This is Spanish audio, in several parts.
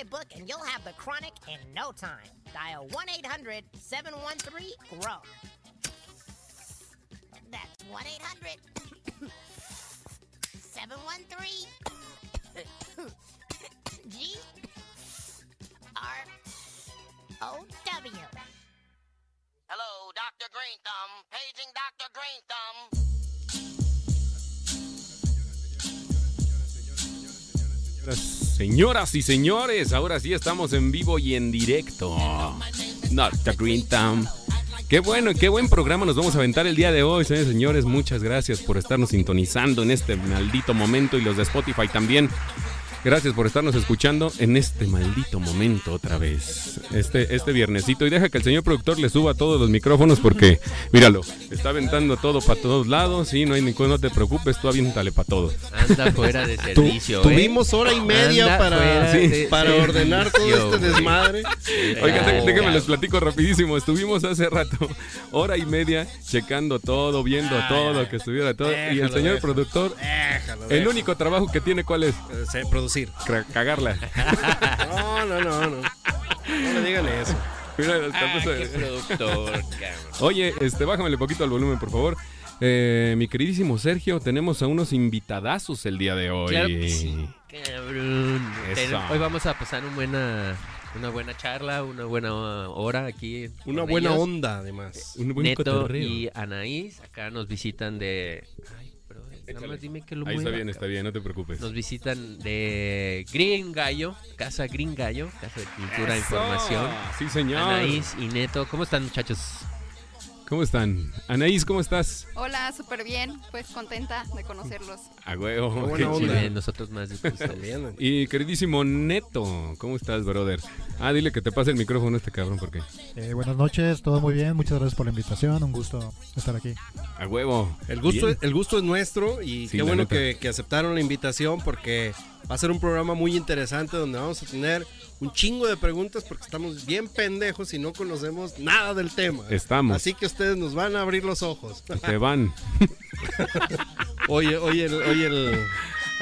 my book and you'll have the chronic in no time. Dial 1 800 713 GROW. That's 1 800 713 G R O W. Hello, Dr. Green Thumb. Paging Dr. Green Thumb. Señoras y señores, ahora sí estamos en vivo y en directo. Dr. Green Thumb. Qué bueno, qué buen programa nos vamos a aventar el día de hoy, señores señores. Muchas gracias por estarnos sintonizando en este maldito momento y los de Spotify también. Gracias por estarnos escuchando en este maldito momento otra vez. Este, este viernesito. Y deja que el señor productor le suba todos los micrófonos porque, míralo, está aventando todo para todos lados. Y no hay ningún, no te preocupes, tú aviéntale para todo. Anda fuera de Tu- servicio. ¿eh? tuvimos hora y media Anda para, fuera sí, de para ordenar todo este desmadre. Oigan, dé- déjenme les platico rapidísimo. Estuvimos hace rato, hora y media, checando todo, viendo todo, que estuviera todo. y el señor déjalo. productor, Déjalo, el único trabajo que tiene, ¿cuál es? Eh, cagarla. No, no, no, no. No le digan eso. Mira, Ah, qué productor. Oye, este, bájamele poquito al volumen, por favor. Eh, mi queridísimo Sergio, tenemos a unos invitadazos el día de hoy. Claro que sí, cabrón. Eso. Hoy vamos a pasar un buena, una buena charla, una buena hora aquí. Una buena ellos. onda, además. Un buen Neto cotorreo. y Anaís acá nos visitan de... Nada más dime que lo Ahí está bien, está bien, no te preocupes. Nos visitan de Green Gallo, Casa Green Gallo, Casa de Cultura e. Información. Sí, señor. Anaís y Neto, ¿cómo están muchachos? ¿Cómo están? Anaís, ¿cómo estás? Hola, súper bien. Pues contenta de conocerlos. A huevo. Qué buena onda. Bien, nosotros más. Y queridísimo Neto, ¿cómo estás, brother? Ah, dile que te pase el micrófono a este cabrón, porque Eh, buenas noches, todo muy bien, muchas gracias por la invitación, un gusto estar aquí. a huevo. El gusto, el gusto es nuestro y Sí, qué bueno que aceptaron la invitación porque va a ser un programa muy interesante donde vamos a tener un chingo de preguntas porque estamos bien pendejos y no conocemos nada del tema. Estamos. Así que ustedes nos van a abrir los ojos. Te van. Oye, oye, el, oye, el...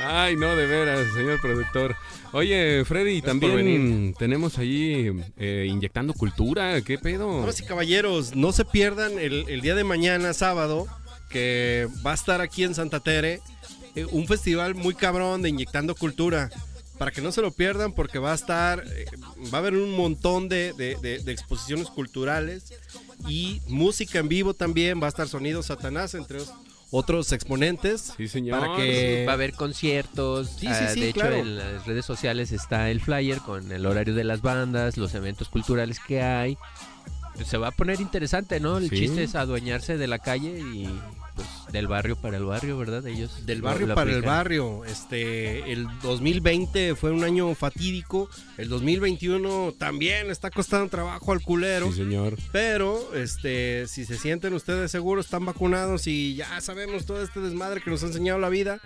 Ay, no, de veras, señor productor. Oye, Freddy, también tenemos ahí eh, inyectando cultura. ¿Qué pedo? Damas y caballeros, no se pierdan el, el día de mañana, sábado, que va a estar aquí en Santa Tere, eh, un festival muy cabrón de Inyectando Cultura. Para que no se lo pierdan, porque va a estar, eh, va a haber un montón de, de- de- de exposiciones culturales y música en vivo también. Va a estar Sonido Satanás, entre os- otros exponentes. Sí, señor. Para que Va a haber conciertos. Sí, sí, ah, sí, de hecho, claro. en las redes sociales está el flyer con el horario de las bandas, los eventos culturales que hay. Se va a poner interesante, ¿no? El Sí. chiste es adueñarse de la calle y pues del barrio para el barrio, ¿verdad? Ellos Del barrio para el barrio. Este, el 2020 fue un año fatídico. El 2021 también está costando trabajo al culero. Sí, señor. Pero, este, si se sienten ustedes seguros, están vacunados y ya sabemos todo este desmadre que nos ha enseñado la vida,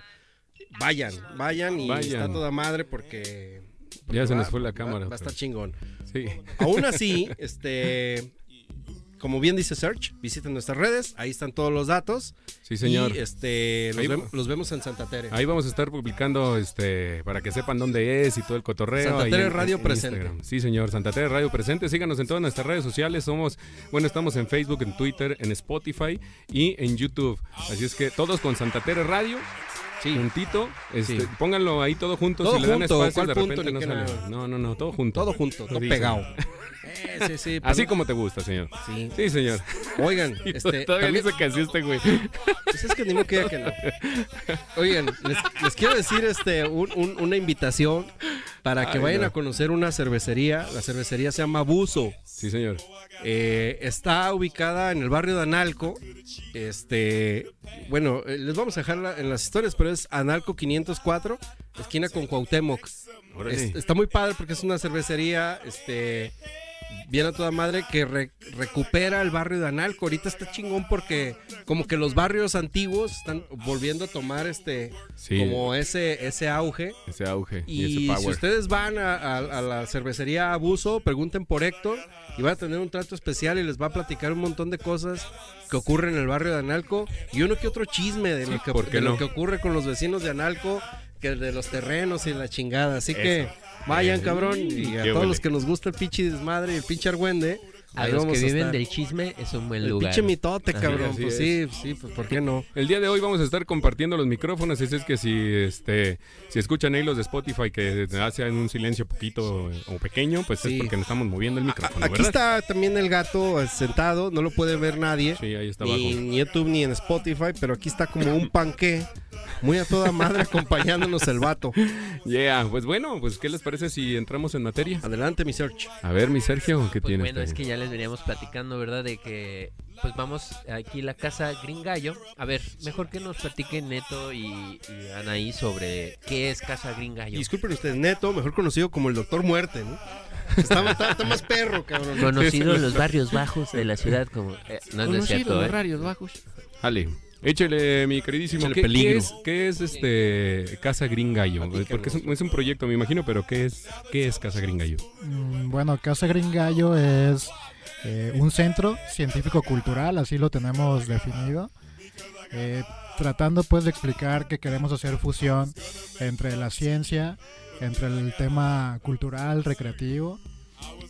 vayan, vayan y Vayan. está toda madre porque. porque Ya se va- nos fue la va- cámara, Va, a estar chingón. Sí. Aún así, este. Como bien dice Search, visiten nuestras redes, ahí están todos los datos. Sí, señor. Y este, los, Ahí- vem- los vemos en Santa Tere. Ahí vamos a estar publicando este para que sepan dónde es y todo el cotorreo. Santa Tere en- Radio en presente. Sí, señor, Santa Tere Radio presente. Síganos en todas nuestras redes sociales. Somos, bueno, estamos en Facebook, en Twitter, en Spotify y en YouTube. Así es que todos con Santa Tere Radio. Sí. Juntito, este, Sí. pónganlo ahí todo junto. Todo si le dan espacio, ¿cuál de repente no sale. No, no, no, todo junto. Todo junto, todo pegado. Sí, sí, Así pero- como te gusta, señor. Sí. Sí, señor. Oigan, este, todavía también- dice que así este güey. Pues es que ni modo que diga que no. Oigan, les, les quiero decir este un- un- una invitación para que Ay, vayan no. a conocer una cervecería. La cervecería se llama Buzo. Sí, señor. Eh, está ubicada en el barrio de Analco. Este, bueno, eh, les vamos a dejar en las historias, pero es Analco 504, esquina con Cuauhtémoc. Es- está muy padre porque es una cervecería, este, bien a toda madre que re- recupera el barrio de Analco. Ahorita está chingón porque como que los barrios antiguos están volviendo a tomar este, Sí. como ese, ese auge. Ese auge y, Y ese si power. ustedes van a, a- a la cervecería Abuso, pregunten por Héctor y van a tener un trato especial y les va a platicar un montón de cosas que ocurren en el barrio de Analco y uno que otro chisme de, lo, que ocurre con los vecinos de Analco, que de los terrenos y la chingada. Así que Vayan, Eh, cabrón. Y a qué todos huele. los que nos gusta el pinche desmadre y el pinche argüende. A ahí los vamos que viven estar. del chisme es un buen El lugar. pinche mitote, Ajá. cabrón. así pues sí, sí, pues ¿por qué no? El día de hoy vamos a estar compartiendo los micrófonos, así es que si este si escuchan ahí los de Spotify que hacen un silencio poquito eh, o pequeño, pues Sí. es porque nos estamos moviendo el micrófono, Aquí ¿verdad? está también el gato eh, sentado, no lo puede ver nadie. Sí, ahí está ni abajo. en YouTube ni en Spotify, pero aquí está como un panqué. Muy a toda madre acompañándonos el vato. Yeah, pues bueno, pues ¿qué les parece si entramos en materia? Adelante, mi search. A ver, mi Sergio, ¿qué Pues tienes? bueno, es que ya les veníamos platicando, ¿verdad? De que pues vamos aquí a la casa Gringallo. A ver, mejor que nos platiquen Neto y, y Anaí sobre qué es Casa Gringallo. Disculpen ustedes, Neto, mejor conocido como el Doctor Muerte, ¿no? Está, está- está más perro, cabrón. Conocido en los barrios bajos de la ciudad como... eh, no, no es cierto, ¿eh? Dale. Échale, mi queridísimo. Échale ¿Qué, peligro. qué es, qué es este Casa Gringallo? Porque es un, es un proyecto, me imagino, pero ¿qué es, qué es Casa Gringallo? Mm, Bueno, Casa Gringallo es eh, un centro científico-cultural, así lo tenemos definido. Eh, tratando pues de explicar que queremos hacer fusión entre la ciencia, entre el tema cultural, recreativo.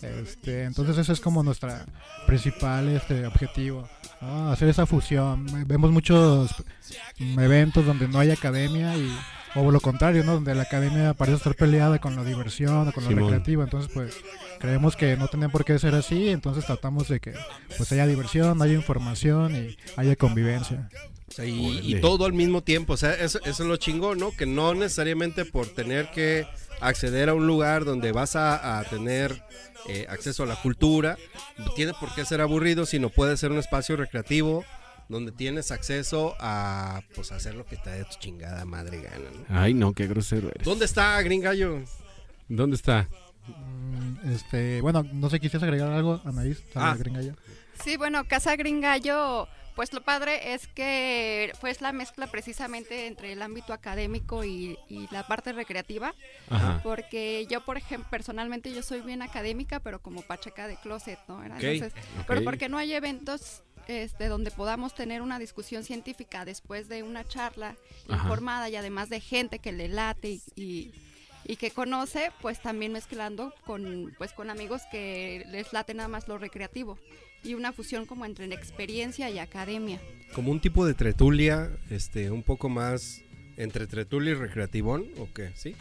Este, entonces ese es como nuestra principal este, objetivo, ¿no? hacer esa fusión. Vemos muchos eventos donde no hay academia y o lo contrario, ¿no? Donde la academia parece estar peleada con la diversión o con lo Simón. recreativo. Entonces, pues, creemos que no tiene por qué ser así. Entonces, tratamos de que pues haya diversión, haya información y haya convivencia. O sea, y, todo al mismo tiempo. O sea, eso, eso es lo chingón, ¿no? Que no necesariamente por tener que acceder a un lugar donde vas a, a tener eh, acceso a la cultura, no tiene por qué ser aburrido, sino puede ser un espacio recreativo donde tienes acceso a pues a hacer lo que te dé tu chingada madre gana, ¿no? Ay, no, qué grosero eres. ¿Dónde está Gringallo? ¿Dónde está? Mm, Este, bueno, no sé, ¿quisieras agregar algo, Anaís? sobre Ah. Gringallo? Sí, bueno, Casa Gringallo, pues lo padre es que pues la mezcla precisamente entre el ámbito académico y, y la parte recreativa, Ajá. porque yo, por ejemplo, personalmente yo soy bien académica, pero como pacheca de closet, ¿no? Entonces. Pero porque no hay eventos este, donde podamos tener una discusión científica después de una charla Ajá. informada y además de gente que le late y, y- y que conoce, pues también mezclando con, pues, con amigos que les late nada más lo recreativo y una fusión como entre experiencia y academia. Como un tipo de tretulia, este, un poco más entre tretulia y recreativón, ¿o qué? ¿Sí?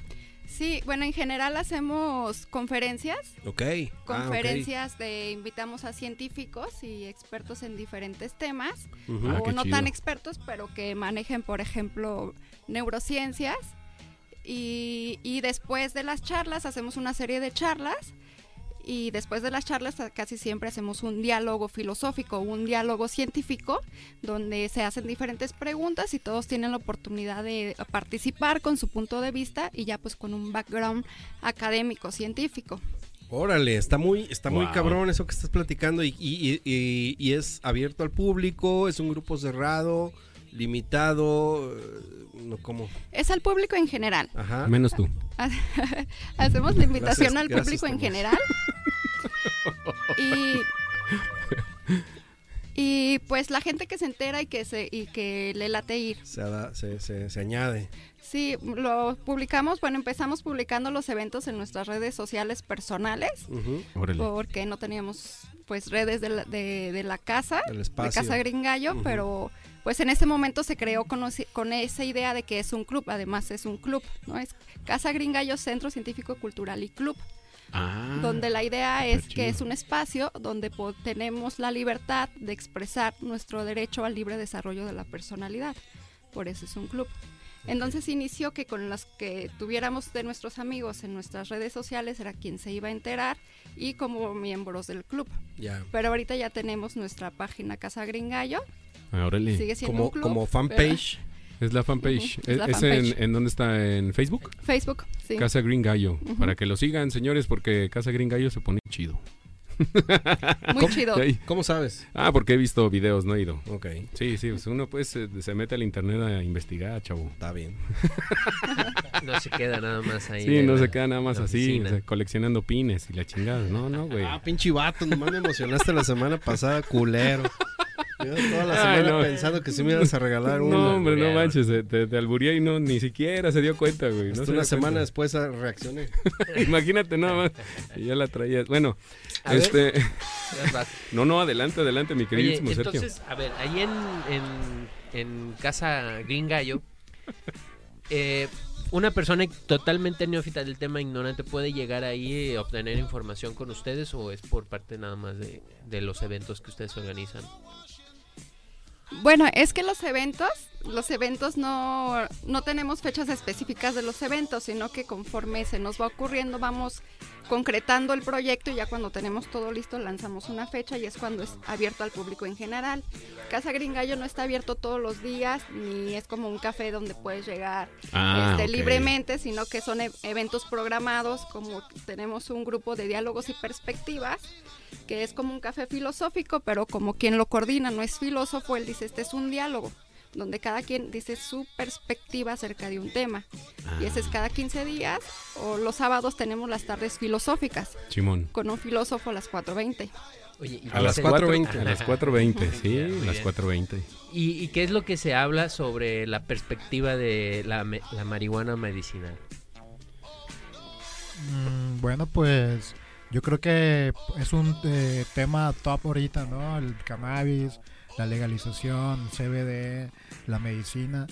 Sí, bueno, en general hacemos conferencias, Ok. Ah, conferencias de invitamos a científicos y expertos en diferentes temas. Ah, o no chido. tan expertos, pero que manejen, por ejemplo, neurociencias. Y, y después de las charlas hacemos una serie de charlas. Y después de las charlas a- casi siempre hacemos un diálogo filosófico, un diálogo científico, donde se hacen diferentes preguntas y todos tienen la oportunidad de participar con su punto de vista y ya pues con un background académico, científico. Órale, está muy, está muy Wow. cabrón eso que estás platicando y, y- y- y es abierto al público, es un grupo cerrado, limitado, eh, no como, Es al público en general. ajá. Menos tú. Hacemos la invitación Gracias, al gracias, público en general. y, y pues la gente que se entera y que se y que le late ir. Se, ada- se, se- se añade. Sí, lo publicamos, bueno, empezamos publicando los eventos en nuestras redes sociales personales porque no teníamos pues redes de la, de, de la casa, de. Casa Gringallo, pero pues en ese momento se creó con, con esa idea de que es un club, además es un club, ¿no? Es Casa Gringallo Centro Científico Cultural y Club. Ah, donde la idea es que es un espacio donde tenemos la libertad de expresar nuestro derecho al libre desarrollo de la personalidad. Por eso es un club. Entonces inició que con las que tuviéramos de nuestros amigos en nuestras redes sociales era quien se iba a enterar y como miembros del club. Ya. Pero ahorita ya tenemos nuestra página Casa Gringallo, Ah, sigue siendo Como, un club. como pero- fanpage. Es la fanpage. Ujú, es la ¿Es fanpage. En, en dónde está? ¿En Facebook? Facebook, sí. Casa Green Gallo. Para que lo sigan, señores, porque Casa Green Gallo se pone chido. Muy chido. ¿Cómo sabes? Ah, porque he visto videos, no he ido. Ok, Sí, sí, pues uno pues se, se mete al internet a investigar, chavo. está bien. No se queda nada más ahí. Sí, no la- se queda nada más así, oficina. o sea, coleccionando pines y la chingada. No, no, güey. Ah, pinche vato, nomás me emocionaste la semana pasada, culero. Yo toda la Ay, semana no. pensando que sí me ibas a regalar una. No, hombre, no manches, te, te, albureé y no, ni siquiera se dio cuenta, güey. No se una semana cuenta. después ah, reaccioné. Imagínate nada más. Y ya la traías. Bueno, A este. No, no, adelante, adelante, mi Oye, queridísimo Sergio. entonces, a ver, ahí en, en, en casa Green Gallo, eh, una persona totalmente neófita del tema, ignorante, puede llegar ahí y obtener información con ustedes o es por parte nada más de, de los eventos que ustedes organizan. Bueno, es que los eventos, los eventos no, no tenemos fechas específicas de los eventos, sino que conforme se nos va ocurriendo vamos concretando el proyecto y ya cuando tenemos todo listo lanzamos una fecha y es cuando es abierto al público en general. Casa Gringallo no está abierto todos los días, ni es como un café donde puedes llegar Ah, este, libremente, sino que son e- eventos programados, como tenemos un grupo de diálogos y perspectivas, que es como un café filosófico, pero como quien lo coordina no es filósofo, él dice, este es un diálogo, donde cada quien dice su perspectiva acerca de un tema. Y ese es cada 15 días, o los sábados tenemos las tardes filosóficas, Simón. con un filósofo a las 4.20. Oye, ¿y A qué las se- 4:20. A las 4.20, sí, Muy las bien. 4.20. ¿Y, y qué es lo que se habla sobre la perspectiva de la, me- la marihuana medicinal? Mm, bueno, pues yo creo que es un eh, tema top ahorita, ¿no? El cannabis, la legalización, CBD, la medicina.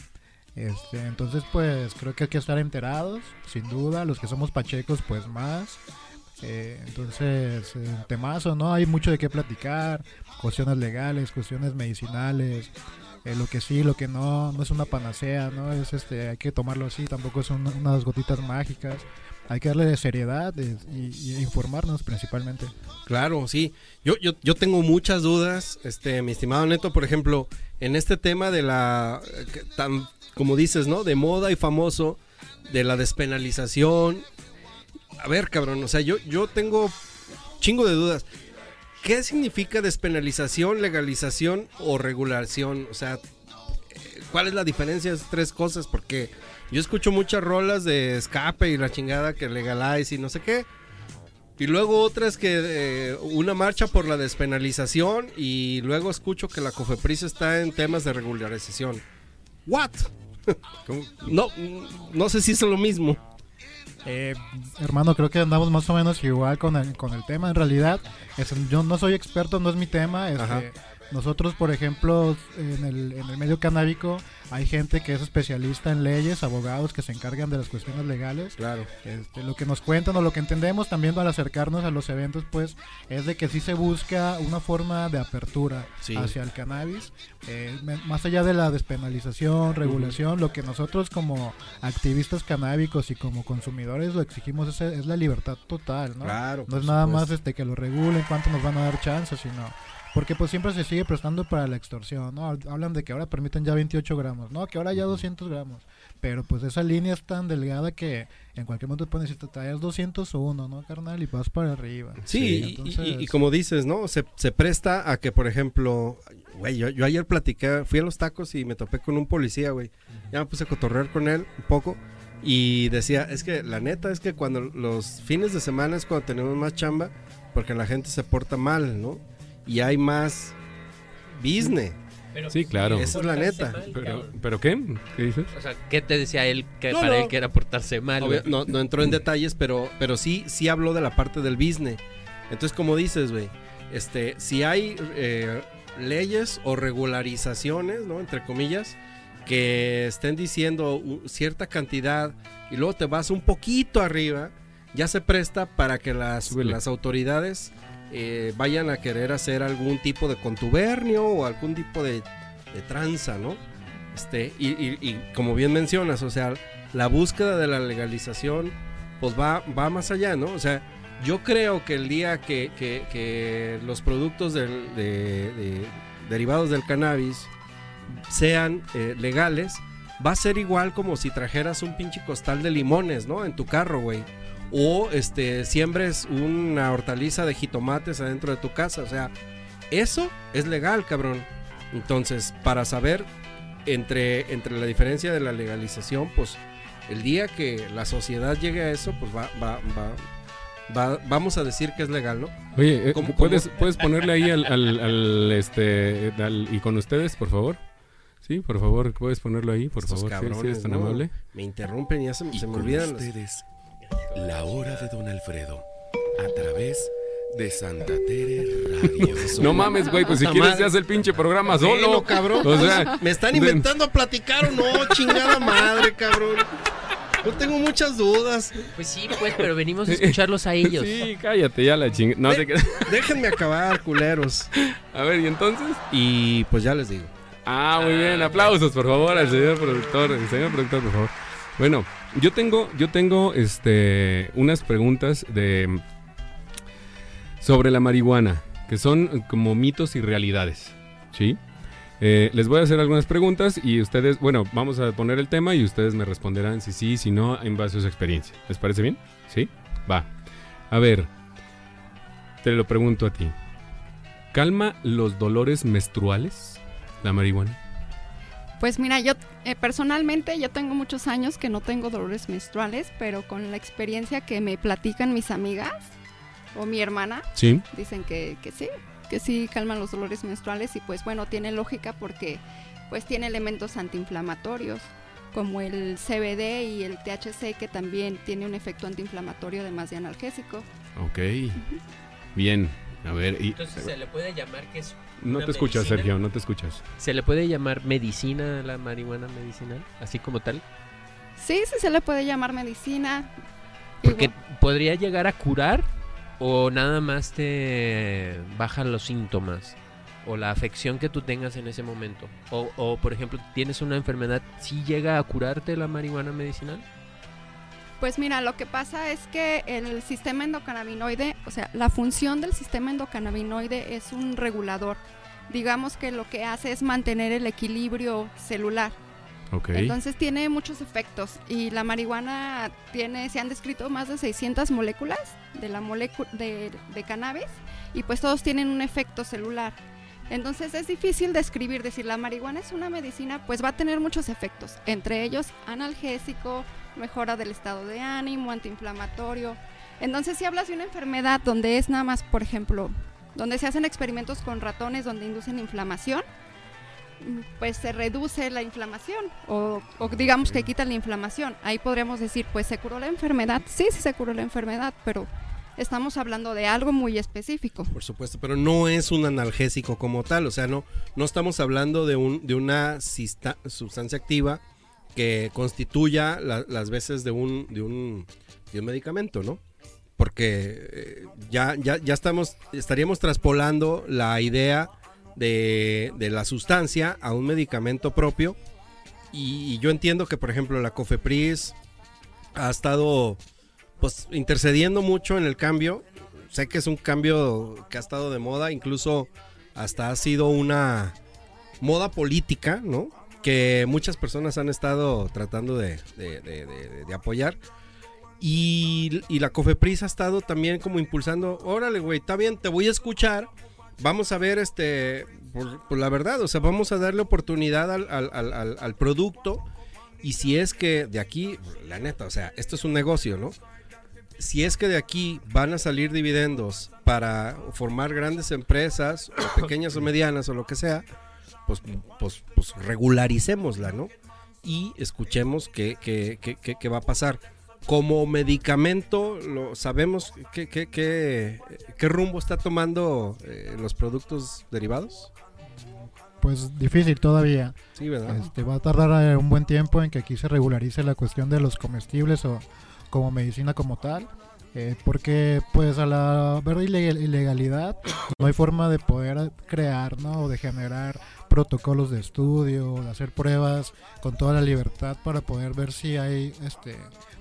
Este, entonces, pues creo que hay que estar enterados, sin duda. Los que somos pachecos, pues más. Eh, entonces, eh, temazo, ¿no? Hay mucho de qué platicar. Cuestiones legales, cuestiones medicinales. eh, lo que sí, lo que no, no es una panacea, ¿no? Es este, hay que tomarlo así, tampoco son unas gotitas mágicas. Hay que darle seriedad y, informarnos principalmente. Claro, sí. Yo, yo, yo tengo muchas dudas, este, mi estimado Neto, por ejemplo, en este tema de la, tan, como dices, ¿no? De moda y famoso, de la despenalización. A ver, cabrón, o sea, yo, yo tengo chingo de dudas. ¿Qué significa despenalización, legalización o regulación? O sea, eh, ¿cuál es la diferencia de esas tres cosas? Porque yo escucho muchas rolas de escape y la chingada que legalize y no sé qué. Y luego otras que eh, una marcha por la despenalización y luego escucho que la COFEPRIS está en temas de regularización. What? ¿Cómo? No, no sé si es lo mismo. Eh, hermano, creo que andamos más o menos igual con el, con el tema. En realidad, es- yo no soy experto, no es mi tema. este. Nosotros, por ejemplo, en el, en el medio canábico, hay gente que es especialista en leyes, abogados que se encargan de las cuestiones legales. Claro. Este, lo que nos cuentan o lo que entendemos también al acercarnos a los eventos, pues, es de que sí se busca una forma de apertura Sí. hacia el cannabis, eh, más allá de la despenalización, regulación, lo que nosotros como activistas canábicos y como consumidores lo exigimos es, es la libertad total, ¿no? Claro. No es nada supuesto. más este que lo regulen, cuánto nos van a dar chance, sino porque pues siempre se sigue prestando para la extorsión, ¿no? Hablan de que ahora permiten ya 28 gramos, ¿no? Que ahora ya 200 gramos. Pero pues esa línea es tan delgada que en cualquier momento te pueden decir, te traes 201, ¿no, carnal? Y vas para arriba. Sí, y- entonces- y, y como dices, ¿no? Se, se presta a que, por ejemplo, güey, yo, yo ayer platicé, fui a los tacos y me topé con un policía, güey. Ya me puse a cotorrear con él un poco y decía, es que la neta es que cuando los fines de semana es cuando tenemos más chamba porque la gente se porta mal, ¿no? Y hay más business. Sí, claro. Esa es la neta. ¿Pero, ¿Pero qué? ¿Qué dices? O sea, ¿qué te decía él que No, para no. él que era portarse mal? Obvio, no, no entró en detalles, pero, pero sí, sí habló de la parte del business. Entonces, como dices, güey, este, si hay eh, leyes o regularizaciones, ¿no? Entre comillas, que estén diciendo cierta cantidad y luego te vas un poquito arriba, ya se presta para que las, Súbele. las autoridades eh, vayan a querer hacer algún tipo de contubernio o algún tipo de, tranza, ¿no? Este, y, como bien mencionas, o sea, la búsqueda de la legalización, pues va, va más allá, ¿no? O sea, yo creo que el día que, que- que los productos del- de- de- derivados del cannabis sean eh, legales, va a ser igual como si trajeras un pinche costal de limones, ¿no? En tu carro, güey. O este, siembres una hortaliza de jitomates adentro de tu casa. O sea, eso es legal, cabrón. Entonces, para saber entre, entre la diferencia de la legalización, pues el día que la sociedad llegue a eso, pues va, va, va, va- vamos a decir que es legal, ¿no? Oye, eh, ¿Cómo- ¿puedes, cómo? ¿puedes ponerle ahí al, al- al, este, al- y con ustedes, por favor? Sí, por favor, puedes ponerlo ahí, por Estos favor, si cabrones, eres tan ¿no? amable. Me interrumpen y ya se, Y se me con olvidan. las- la hora de Don Alfredo, a través de Santa Tere Radio. No mames, güey, pues si quieres madre. te hace el pinche programa Bueno, solo. cabrón. O sea, ¿Me están de- inventando a platicar o no? Chingada madre, cabrón. Yo tengo muchas dudas. Pues sí, pues, pero venimos a escucharlos a ellos. Sí, cállate ya la chingada. No te creas. Déjenme acabar, culeros. A ver, ¿y entonces? Y pues ya les digo. Ah, muy bien. Aplausos, por favor, al señor productor. El señor productor, por favor. Bueno, yo tengo, yo tengo este unas preguntas de sobre la marihuana, que son como mitos y realidades. ¿Sí? Eh, les voy a hacer algunas preguntas y ustedes, bueno, vamos a poner el tema y ustedes me responderán si sí, si no, en base a su experiencia. ¿Les parece bien? ¿Sí? Va. A ver, te lo pregunto a ti. ¿Calma los dolores menstruales la marihuana? Pues mira, yo eh, personalmente yo tengo muchos años que no tengo dolores menstruales, pero con la experiencia que me platican mis amigas o mi hermana, Sí. dicen que, que sí, que sí calman los dolores menstruales y pues bueno, tiene lógica porque pues tiene elementos antiinflamatorios como el CBD y el THC que también tiene un efecto antiinflamatorio además de analgésico. Ok. Bien. A ver, y Entonces se le puede llamar que es no te escuchas. Sergio, no te escuchas. ¿Se le puede llamar medicina a la marihuana medicinal? Así como tal. Sí, sí se le puede llamar medicina. Porque podría llegar a curar o nada más te bajan los síntomas o la afección que tú tengas en ese momento. O, o, por ejemplo, tienes una enfermedad, ¿sí llega a curarte la marihuana medicinal? Pues mira, lo que pasa es que el sistema endocannabinoide, o sea, la función del sistema endocannabinoide es un regulador. Digamos que lo que hace es mantener el equilibrio celular. Ok. Entonces tiene muchos efectos y la marihuana tiene, se han descrito más de 600 moléculas de la molécula de, de cannabis y pues todos tienen un efecto celular. Entonces es difícil describir, decir la marihuana es una medicina, pues va a tener muchos efectos, entre ellos analgésico, mejora del estado de ánimo, antiinflamatorio. Entonces si hablas de una enfermedad donde es nada más, por ejemplo, donde se hacen experimentos con ratones donde inducen inflamación, pues se reduce la inflamación o, digamos que quita la inflamación. Ahí podríamos decir, pues se curó la enfermedad. Sí, sí se curó la enfermedad, pero estamos hablando de algo muy específico. Por supuesto, pero no es un analgésico como tal. O sea, no, no estamos hablando de, un, de una sustancia activa que constituya la- las veces de un, de un, de un medicamento, ¿no? Porque eh, ya, ya, ya estamos, estaríamos traspolando la idea de, de la sustancia a un medicamento propio. Y, y yo entiendo que, por ejemplo, la COFEPRIS ha estado pues intercediendo mucho en el cambio. Sé que es un cambio que ha estado de moda, incluso hasta ha sido una moda política, ¿no? Que muchas personas han estado tratando de, de- de- apoyar. Y, y la COFEPRIS ha estado también como impulsando, órale, güey, está bien, te voy a escuchar. Vamos a ver, este, por, la verdad, o sea, vamos a darle oportunidad al, al- producto. Y si es que de aquí, la neta, o sea, esto es un negocio, ¿no? Si es que de aquí van a salir dividendos para formar grandes empresas, pequeñas o medianas o lo que sea, pues, pues, pues regularicémosla, ¿no? Y escuchemos qué, qué- qué- qué- va a pasar. Como medicamento, lo sabemos qué, qué- rumbo está tomando eh, los productos derivados. Pues difícil todavía. Sí, ¿verdad? Este, va a tardar eh, un buen tiempo en que aquí se regularice la cuestión de los comestibles o como medicina como tal. eh, porque pues a la ver ilegal- ilegalidad no hay forma de poder crear ¿no? o de generar protocolos de estudio de hacer pruebas con toda la libertad para poder ver si hay este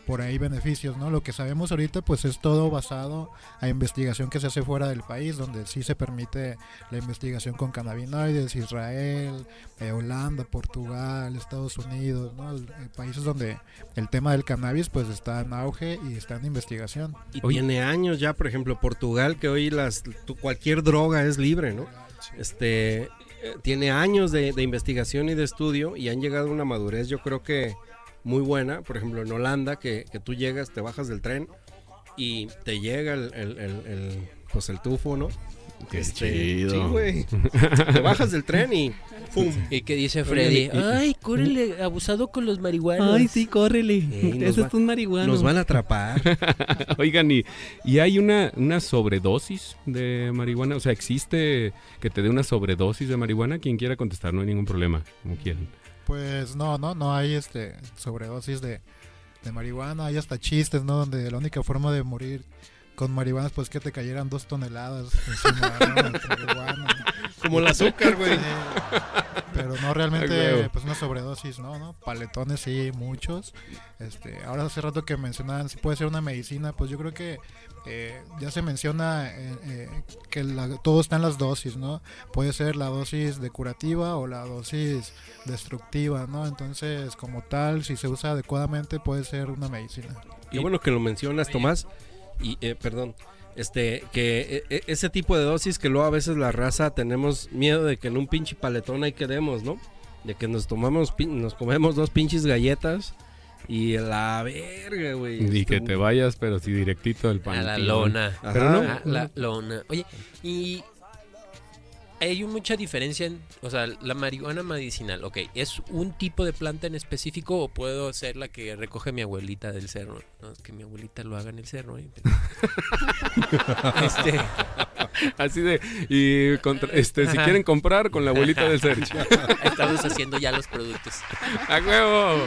por ahí beneficios no lo que sabemos ahorita pues es todo basado a investigación que se hace fuera del país donde sí se permite la investigación con cannabinoides Israel eh, Holanda, Portugal, Estados Unidos, ¿no? Eh, países donde el tema del cannabis pues está en auge y está en investigación. Y Oye. tiene años ya, por ejemplo, Portugal, que hoy las cualquier droga es libre, ¿no? Este tiene años de, de investigación y de estudio y han llegado a una madurez, yo creo que muy buena. Por ejemplo, en Holanda, que, que tú llegas, te bajas del tren y te llega el, el- pues el tufo, ¿no? Qué Este, chido. Sí, güey. te bajas del tren y ¡pum! ¿Y qué dice Freddy? Ay, córrele, abusado con los marihuanos. córrele. Ey, Ese va- es un marihuano. Nos van a atrapar. Oigan, y, y hay una, una sobredosis de marihuana. O sea, ¿existe que te dé una sobredosis de marihuana? Quien quiera contestar, no hay ningún problema. Como quieran. Pues no, no, no hay este sobredosis de, de marihuana, hay hasta chistes, ¿no? Donde la única forma de morir con marihuana es pues que te cayeran dos toneladas encima. Como el azúcar, güey. Sí, pero no realmente huevo. pues una sobredosis, ¿no? ¿no? Paletones sí, muchos. Este, ahora hace rato que mencionaban si puede ser una medicina, pues yo creo que eh, ya se menciona eh, eh, que la- todo está en las dosis, ¿no? Puede ser la dosis de curativa o la dosis destructiva, ¿no? Entonces, como tal, si se usa adecuadamente, puede ser una medicina. Qué bueno que lo mencionas, Tomás. Y, eh, perdón, este, que eh, eh, ese tipo de dosis que luego a veces la raza tenemos miedo de que en un pinche paletón ahí quedemos, ¿no? De que nos tomamos, pin- nos comemos dos pinches galletas y la verga, güey. Y Este, que te vayas, pero sí directito del A pan. la lona. Ajá. Pero no. A la lona. Oye, y hay mucha diferencia en, o sea, la marihuana medicinal, ok, ¿es un tipo de planta en específico o puedo ser la que recoge mi abuelita del cerro? No, es que mi abuelita lo haga en el cerro. ¿eh? este, Así de, y contra- este, si quieren comprar con la abuelita del Sergio. estamos haciendo ya los productos. ¡A huevo!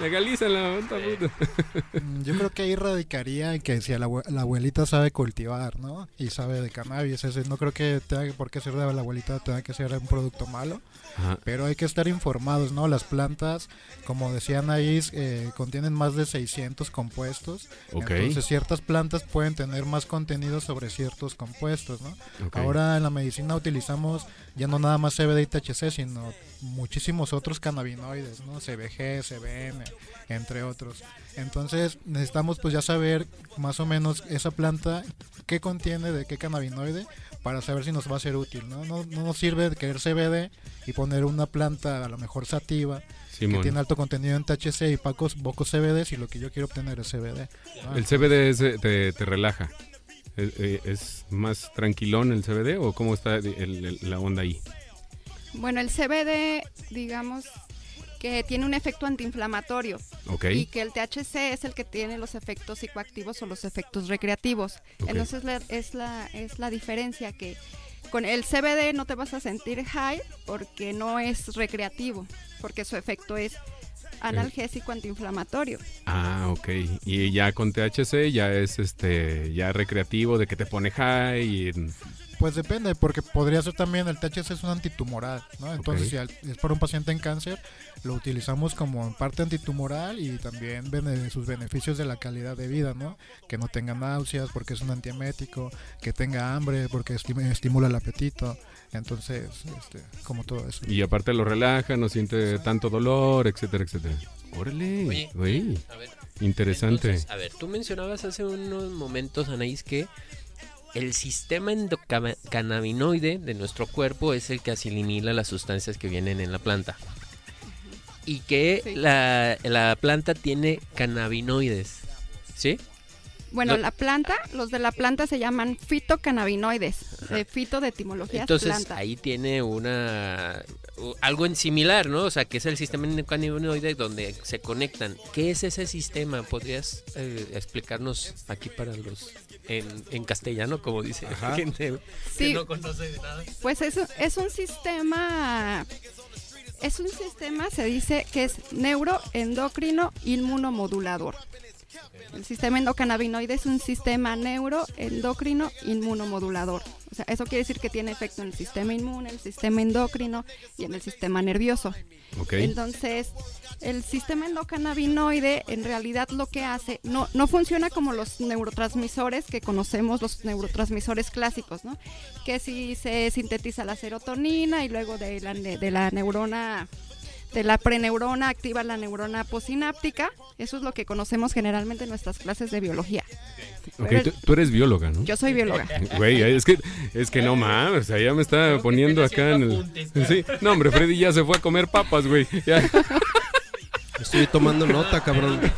Legalízala, puta puta. Mm, Yo creo que ahí radicaría en que si la, abue- la abuelita sabe cultivar, ¿no? Y sabe de cannabis, ese, no creo que tenga por qué ser de la abuelita, tenga que ser un producto malo. Ajá. Pero hay que estar informados, ¿no? Las plantas, como decían ahí, eh, contienen más de 600 compuestos. Ok. Entonces ciertas plantas pueden tener más contenido sobre ciertos compuestos, ¿no? Ahora en la medicina utilizamos ya no nada más CBD y THC, sino muchísimos otros cannabinoides, ¿no? CBG, CBN, entre otros. Entonces necesitamos pues ya saber más o menos esa planta qué contiene de qué cannabinoide para saber si nos va a ser útil, ¿no? No, no nos sirve de querer CBD y poner una planta a lo mejor sativa que tiene alto contenido en THC y pocos, pocos CBD si lo que yo quiero obtener es CBD. ¿no? El CBD es, te, te relaja. ¿Es, eh, es más tranquilón el CBD o cómo está el- el- la onda ahí? Bueno, el CBD, digamos que tiene un efecto antiinflamatorio y que el THC es el que tiene los efectos psicoactivos o los efectos recreativos. Entonces la- es, la, es la diferencia que con el CBD no te vas a sentir high porque no es recreativo, porque su efecto es analgésico antiinflamatorio. Ah, ok. Y ya con THC ya es este ya recreativo de que te pone high y Pues depende, porque podría ser también el THC es un antitumoral, ¿no? Entonces, si al- es para un paciente en cáncer, lo utilizamos como en parte antitumoral y también sus beneficios de la calidad de vida, ¿no? Que no tenga náuseas porque es un antiemético, que tenga hambre porque esti- estimula el apetito. Entonces, este, como todo eso. y aparte lo relaja, no siente tanto dolor, etcétera, etcétera. Órale, Oye, güey, a ver, interesante. Entonces, a ver, tú mencionabas hace unos momentos, Anaís, que el sistema endocannabinoide de nuestro cuerpo es el que asimila las sustancias que vienen en la planta. Y que Sí. la, la planta tiene cannabinoides. ¿Sí? Bueno, No. la planta, los de la planta se llaman fitocannabinoides, de fito de etimología Entonces planta. ahí tiene una algo en similar, ¿no? O sea, que es el sistema endocannabinoide donde se conectan. ¿Qué es ese sistema? ¿Podrías eh, explicarnos aquí para los en, en castellano, como dice la gente Sí. que no conoce de nada? Pues es, un- es un sistema, es un sistema, se dice que es neuroendocrino inmunomodulador. El sistema endocannabinoide es un sistema neuroendocrino inmunomodulador. O sea, eso quiere decir que tiene efecto en el sistema inmune, el sistema endocrino y en el sistema nervioso. Entonces, el sistema endocannabinoide en realidad lo que hace no, no funciona como los neurotransmisores que conocemos, los neurotransmisores clásicos, ¿no? Que si se sintetiza la serotonina y luego de la, de la neurona de la preneurona activa la neurona posináptica. Eso es lo que conocemos generalmente en nuestras clases de biología. Ok, tú, tú eres bióloga, ¿no? Yo soy bióloga. Güey, es que, es que no mames, o sea, ya me está poniendo acá en el... Sí, no hombre, Freddy ya se fue a comer papas, güey. Ya. Estoy tomando nota, cabrón.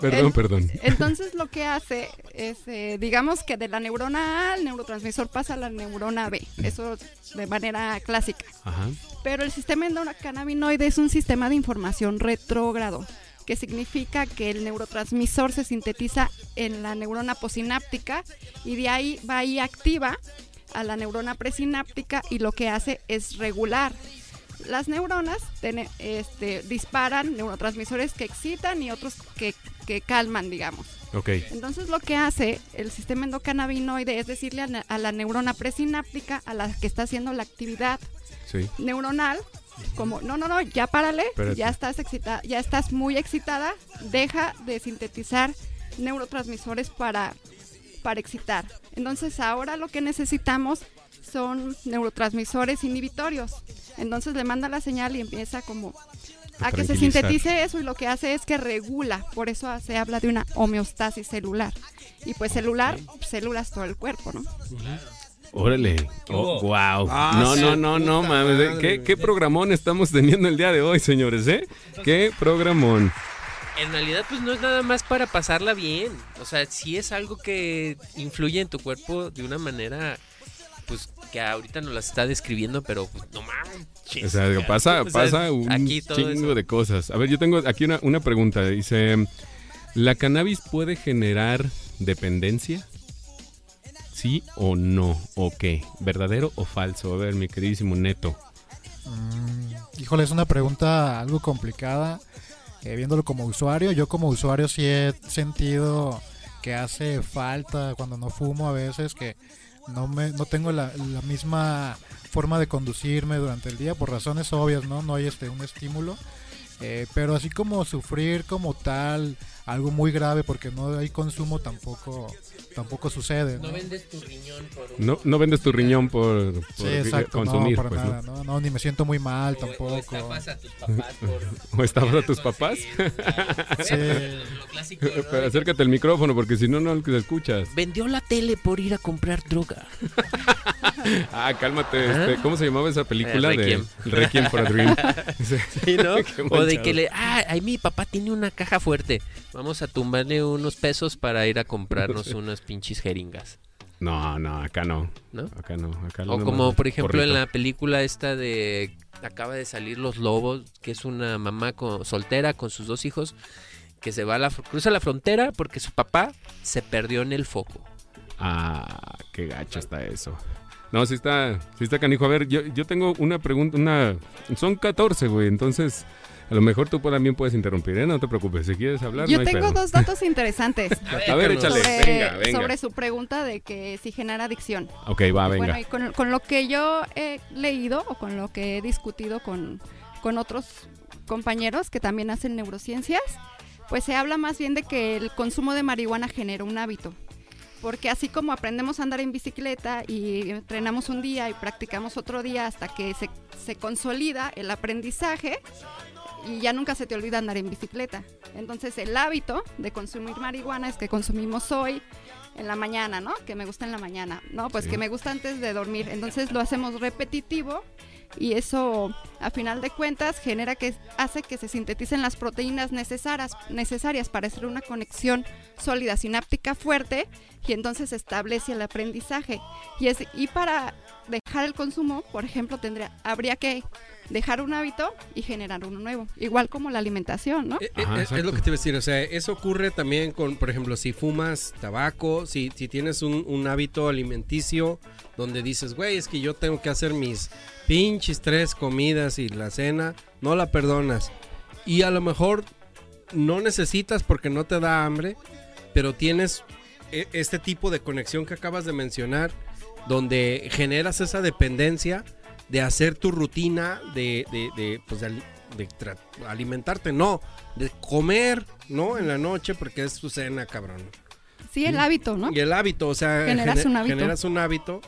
Perdón, El- perdón. Entonces lo que hace es, eh, digamos que de la neurona A el neurotransmisor pasa a la neurona B, eso de manera clásica. Ajá. Pero el sistema endocannabinoide es un sistema de información retrógrado, que significa que el neurotransmisor se sintetiza en la neurona posináptica y de ahí va y activa a la neurona presináptica y lo que hace es regular. Las neuronas tene- este, disparan neurotransmisores que excitan y otros que, que calman, digamos. Ok. Entonces lo que hace el sistema endocannabinoide es decirle a, la neurona presináptica, a la que está haciendo la actividad Sí. neuronal, como no, no, no, ya párale, Espérate. ya estás excitada, ya estás muy excitada, deja de sintetizar neurotransmisores para, para excitar. Entonces ahora lo que necesitamos son neurotransmisores inhibitorios. Entonces le manda la señal y empieza como a que se sintetice eso y lo que hace es que regula, por eso se habla de una homeostasis celular. Y pues celular, células todo el cuerpo, ¿no? Órale. Oh, wow. Ah, no, no, no, no, mames. madre, ¿Qué, qué programón estamos teniendo el día de hoy, señores, eh? ¿Qué programón? En realidad, pues no es nada más para pasarla bien. O sea, sí es algo que influye en tu cuerpo de una manera, pues que ahorita nos las está describiendo, pero pues no mames. O sea, pasa, O sea, pasa un aquí todo chingo eso. de cosas. A ver, yo tengo aquí una, una pregunta. Dice, ¿la cannabis puede generar dependencia? ¿Sí o no? ¿O qué? ¿Verdadero o falso? A ver, mi queridísimo Neto. Mm, híjole, es una pregunta algo complicada. eh, viéndolo como usuario, yo como usuario sí he sentido que hace falta cuando no fumo a veces que no me no tengo la, la misma forma de conducirme durante el día por razones obvias, ¿no? No hay este un estímulo. Eh, pero así como sufrir como tal algo muy grave porque no hay consumo tampoco tampoco sucede. ¿no? No vendes tu riñón por un... No, no vendes tu riñón por, por Sí, exacto, consumir, no, para pues, ¿no? nada, ¿no? No, ni me siento muy mal o- O tampoco. estafas a tus papás por... ¿O estafas a tus papás? Sí. Lo clásico, ¿no? Pero acércate al micrófono porque si no, no te escuchas. Vendió la tele por ir a comprar droga. Ah, cálmate. ¿Ah? este, ¿Cómo se llamaba esa película? Eh, de Requiem. Requiem for a Dream. Sí. ¿no? O de que le, ah, ahí mi papá tiene una caja fuerte. Vamos a tumbarle unos pesos para ir a comprarnos unas pinches jeringas. No, no, acá no. ¿No? Acá no. Acá O como por ejemplo en la película esta de acaba de salir Los Lobos, que es una mamá con- soltera con sus dos hijos que se va a la cruza la frontera porque su papá se perdió en el foco. Ah, qué gacho está eso. No, sí está, sí está canijo. A ver, yo, yo tengo una pregunta, una... Son 14, güey, entonces a lo mejor tú también puedes interrumpir, ¿eh? No te preocupes, si quieres hablar, Yo no hay tengo pedo. dos datos interesantes A ver, échale, sobre, venga, venga. sobre su pregunta de que si genera adicción. Ok, va, venga. Bueno, y con, con lo que yo he leído o con lo que he discutido con, con otros compañeros que también hacen neurociencias, pues se habla más bien de que el consumo de marihuana genera un hábito. Porque así como aprendemos a andar en bicicleta y entrenamos un día y practicamos otro día hasta que se, se consolida el aprendizaje y ya nunca se te olvida andar en bicicleta. Entonces el hábito de consumir marihuana es que consumimos hoy en la mañana, ¿no? Que me gusta en la mañana, ¿no? Pues Sí. que me gusta antes de dormir. Entonces lo hacemos repetitivo y eso a final de cuentas genera que hace que se sinteticen las proteínas necesarias necesarias para hacer una conexión sólida sináptica fuerte y entonces se establece el aprendizaje. Y es y para dejar el consumo por ejemplo tendría habría que dejar un hábito y generar uno nuevo igual como la alimentación no Eh, Ajá, eh, es, lo que te iba a decir, o sea, eso ocurre también con, por ejemplo, si fumas tabaco, si, si tienes un, un hábito alimenticio donde dices, güey, es que yo tengo que hacer mis pinches tres comidas y la cena, no la perdonas. Y a lo mejor no necesitas porque no te da hambre, pero tienes e- este tipo de conexión que acabas de mencionar, donde generas esa dependencia de hacer tu rutina de, de, de, pues, de de alimentarte, no, de comer, ¿no? En la noche porque es tu cena, cabrón. sí el hábito no Y el hábito, o sea, Generas gener- un hábito. generas un hábito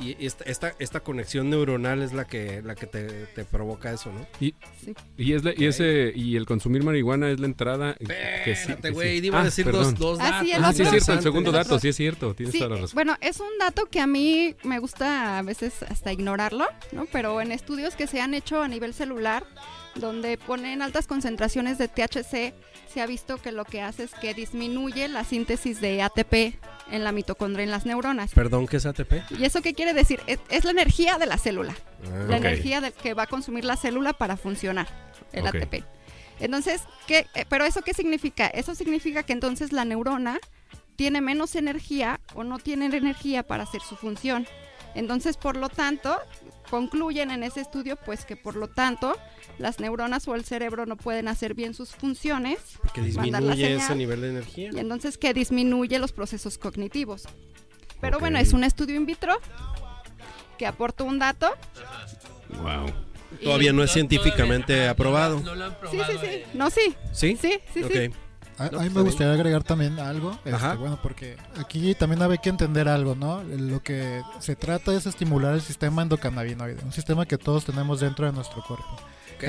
y esta, esta, esta conexión neuronal es la que, la que te, te provoca eso, ¿no? Y, Sí. y, es la- y ese y el consumir marihuana es la entrada sí- Espérate, sí. güey, iba Ah, a decir perdón. dos, dos Ah, datos. sí, el Ah, sí es cierto, el segundo el dato, sí es cierto, tienes Sí, toda la razón. bueno, es un dato que a mí me gusta a veces hasta ignorarlo, ¿no? Pero en estudios que se han hecho a nivel celular, donde ponen altas concentraciones de THC, se ha visto que lo que hace es que disminuye la síntesis de ATP en la mitocondria, en las neuronas. Perdón, ¿qué es ATP? ¿Y eso qué quiere decir? Es, es la energía de la célula, Ah, la energía de- que va a consumir la célula para funcionar, el. ATP. Entonces, ¿qué, eh, ¿pero eso qué significa? Eso significa que entonces la neurona tiene menos energía o no tiene energía para hacer su función. Entonces, por lo tanto, concluyen en ese estudio, pues que por lo tanto las neuronas o el cerebro no pueden hacer bien sus funciones que disminuye ese nivel de energía. y entonces que disminuye los procesos cognitivos. Pero Ok. bueno, es un estudio in vitro que aportó un dato. Wow. y- Todavía no es científicamente aprobado. No lo han Sí, probado. sí, sí. en- No, sí. ¿Sí? Sí, sí, Ok. sí. A, a mí me gustaría agregar también algo, este, Ajá. bueno, porque aquí también hay que entender algo, ¿no? Lo que se trata es estimular el sistema endocannabinoide, un sistema que todos tenemos dentro de nuestro cuerpo.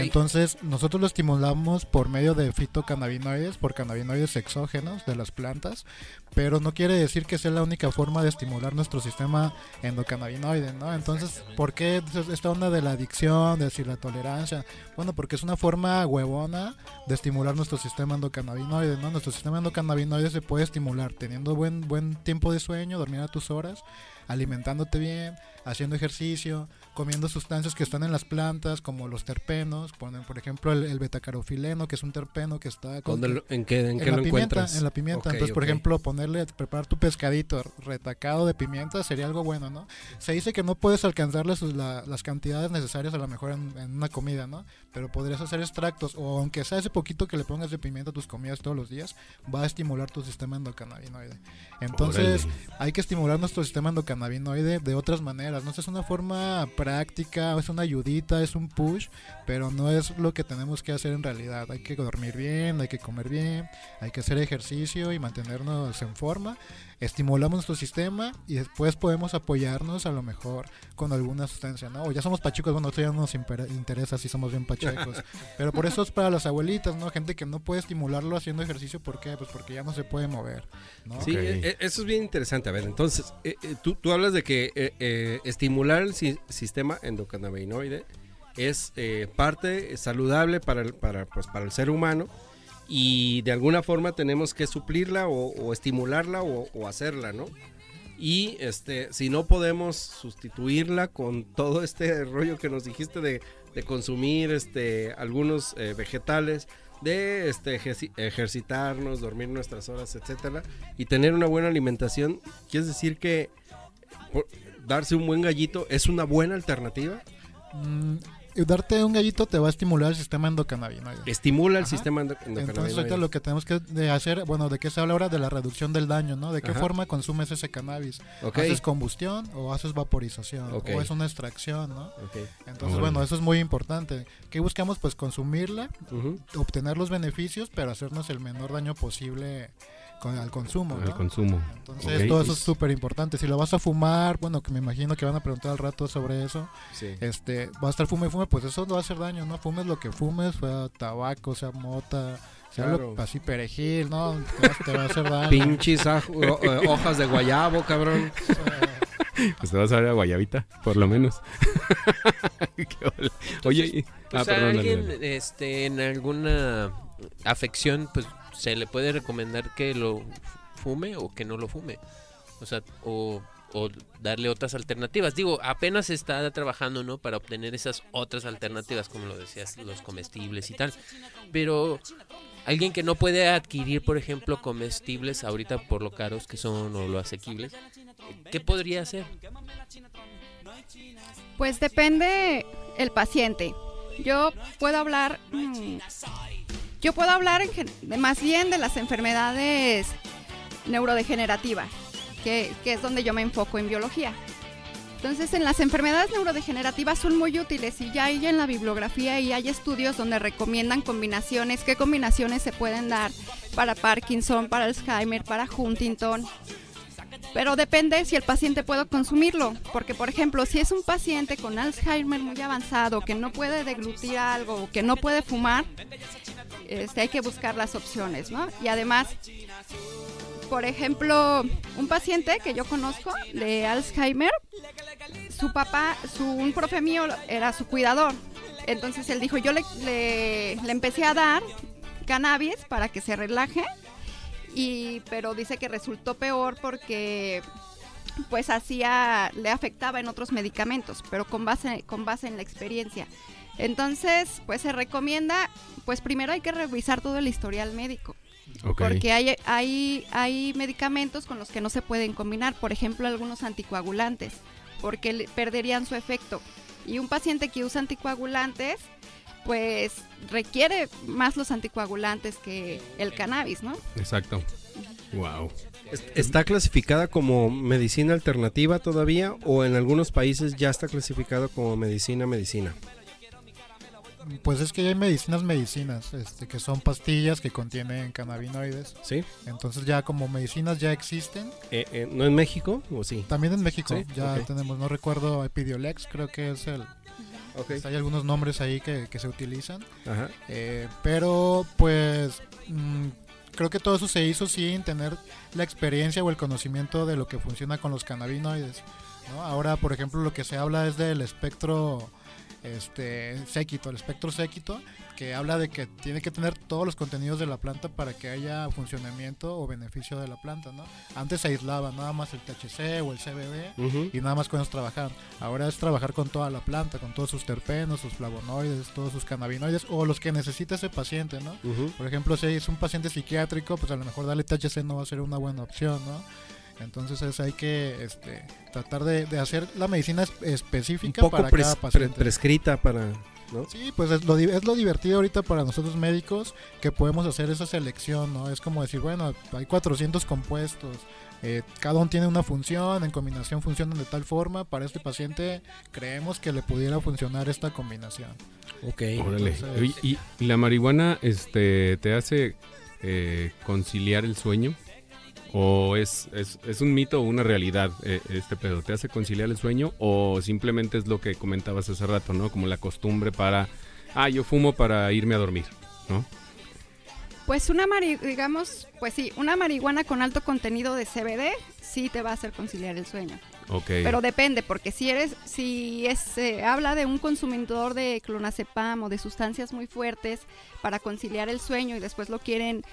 Entonces, nosotros lo estimulamos por medio de fitocannabinoides, por cannabinoides exógenos de las plantas, pero no quiere decir que sea la única forma de estimular nuestro sistema endocannabinoide, ¿no? Entonces, ¿por qué esta onda de la adicción, de decir la tolerancia? Bueno, porque es una forma huevona de estimular nuestro sistema endocannabinoide, ¿no? Nuestro sistema endocannabinoide se puede estimular teniendo buen buen tiempo de sueño, dormir a tus horas, alimentándote bien, haciendo ejercicio, comiendo sustancias que están en las plantas como los terpenos, ponen por ejemplo el, el betacarofileno, que es un terpeno que está con- ¿Dónde lo- ¿En qué, en en qué la lo pimienta, encuentras? en la pimienta. Ok, Entonces, por ejemplo, ponerle, preparar tu pescadito retacado de pimienta sería algo bueno, ¿no? Se dice que no puedes alcanzarle sus- la- las cantidades necesarias a lo mejor en, en una comida, ¿no? Pero podrías hacer extractos o aunque sea ese poquito que le pongas de pimienta a tus comidas todos los días, va a estimular tu sistema endocannabinoide. Entonces, hay que estimular nuestro sistema endocannabinoide de otras maneras, ¿no? Esa es una forma práctica, es una ayudita, es un push, pero no es lo que tenemos que hacer en realidad. Hay que dormir bien, hay que comer bien, hay que hacer ejercicio y mantenernos en forma. Estimulamos nuestro sistema y después podemos apoyarnos a lo mejor con alguna sustancia, ¿no? O ya somos pachucos, bueno, esto ya no nos interesa si somos bien pachecos. pero por eso es para las abuelitas, ¿no? Gente que no puede estimularlo haciendo ejercicio, ¿por qué? Pues porque ya no se puede mover, ¿no? Sí, eh, eh, eso es bien interesante. A ver, entonces, eh, eh, tú, tú hablas de que eh, eh, estimular el si- sistema endocannabinoide es eh, parte saludable para el, para, pues, para el ser humano y de alguna forma tenemos que suplirla o, o estimularla o, o hacerla, ¿no? Y este, si no podemos sustituirla con todo este rollo que nos dijiste de, de consumir este, algunos eh, vegetales, de este, ejerci- ejercitarnos, dormir nuestras horas, etcétera, y tener una buena alimentación, ¿quieres decir que por- darse un buen gallito es una buena alternativa? Y darte un gallito te va a estimular el sistema endocannabinoide. Estimula el Ajá. sistema endo- Entonces endocannabinoide. ahorita lo que tenemos que de hacer, bueno, ¿de qué se habla ahora? De la reducción del daño, ¿no? ¿De qué Ajá. forma consumes ese cannabis? Ok, ¿Haces combustión o haces vaporización? ¿O es una extracción, no? ok. Entonces, bueno, eso es muy importante. ¿Qué buscamos? Pues consumirla, obtener los beneficios, pero hacernos el menor daño posible con, al consumo, ¿no? consumo. Entonces, todo eso es súper importante. Si lo vas a fumar, bueno, que me imagino que van a preguntar al rato sobre eso, Sí. este, va a estar fume y fume, pues eso no va a hacer daño, ¿no? Fumes lo que fumes, sea tabaco, sea mota, sea lo- así perejil, ¿no? Te va, te va a hacer daño. Pinches ajo- hojas de guayabo, cabrón. Pues te vas a ver a Guayabita, por lo menos. Qué hola. Oye, O ah, sea, perdón, dale, alguien dale. este, en alguna afección, pues se le puede recomendar que lo fume o que no lo fume. O sea, o, darle otras alternativas. Digo, apenas está trabajando, ¿no? Para obtener esas otras alternativas, como lo decías, los comestibles y tal. Pero alguien que no puede adquirir, por ejemplo, comestibles ahorita por lo caros que son o lo asequibles, ¿qué podría hacer? Pues depende el paciente. Yo puedo hablar, mm, yo puedo hablar más bien de las enfermedades neurodegenerativas, que, que es donde yo me enfoco en biología. Entonces, en las enfermedades neurodegenerativas son muy útiles y ya hay en la bibliografía y hay estudios donde recomiendan combinaciones, qué combinaciones se pueden dar para Parkinson, para Alzheimer, para Huntington. Pero depende si el paciente puede consumirlo, porque por ejemplo, si es un paciente con Alzheimer muy avanzado, que no puede deglutir algo, o que no puede fumar, este, hay que buscar las opciones, ¿no? Y además, por ejemplo, un paciente que yo conozco de Alzheimer, su papá, su, un profe mío era su cuidador. Entonces él dijo, yo le, le- le empecé a dar cannabis para que se relaje, y, pero dice que resultó peor porque pues hacía, le afectaba en otros medicamentos, pero con base, con base en la experiencia. Entonces, pues se recomienda, pues primero hay que revisar todo el historial médico. Ok. Porque hay, hay, hay medicamentos con los que no se pueden combinar, por ejemplo, algunos anticoagulantes, porque perderían su efecto. Y un paciente que usa anticoagulantes, pues requiere más los anticoagulantes que el cannabis, ¿no? Exacto. Wow. Es- ¿Está clasificada como medicina alternativa todavía o en algunos países ya está clasificado como medicina medicina? Pues es que hay medicinas, medicinas, este, que son pastillas que contienen cannabinoides. ¿Sí? Entonces ya como medicinas ya existen. Eh, eh, ¿No en México o sí? También en México Sí, ya tenemos, no recuerdo, Epidiolex, creo que es el... Hay algunos nombres ahí que, que se utilizan. Ajá. Eh, pero pues mm, creo que todo eso se hizo sin tener la experiencia o el conocimiento de lo que funciona con los cannabinoides. ¿no? Ahora, por ejemplo, lo que se habla es del espectro este séquito, el espectro séquito, que habla de que tiene que tener todos los contenidos de la planta para que haya funcionamiento o beneficio de la planta, ¿no? Antes se aislaba nada más el THC o el CBD Ujú. y nada más con eso trabajar. Ahora es trabajar con toda la planta, con todos sus terpenos, sus flavonoides, todos sus cannabinoides o los que necesita ese paciente, ¿no? Por ejemplo, si es un paciente psiquiátrico, pues a lo mejor darle THC no va a ser una buena opción, ¿no? Entonces es, hay que este, tratar de, de hacer la medicina Un específica poco para pres- cada pre- paciente. prescrita para... ¿no? Sí, pues es lo, es lo divertido ahorita para nosotros médicos que podemos hacer esa selección, ¿no? Es como decir, bueno, hay 400 compuestos, eh, cada uno tiene una función, en combinación funcionan de tal forma, para este paciente creemos que le pudiera funcionar esta combinación. Ok. Órale. Entonces- ¿Y, y la marihuana este, te hace eh, conciliar el sueño? ¿O es, es, es un mito o una realidad eh, este pedo? ¿Te hace conciliar el sueño o simplemente es lo que comentabas hace rato, ¿no? Como la costumbre para, ah, yo fumo para irme a dormir, ¿no? Pues una mari digamos, pues sí, una marihuana con alto contenido de CBD sí te va a hacer conciliar el sueño. Pero depende, porque si eres, si es, se habla de un consumidor de clonazepam o de sustancias muy fuertes para conciliar el sueño y después lo quieren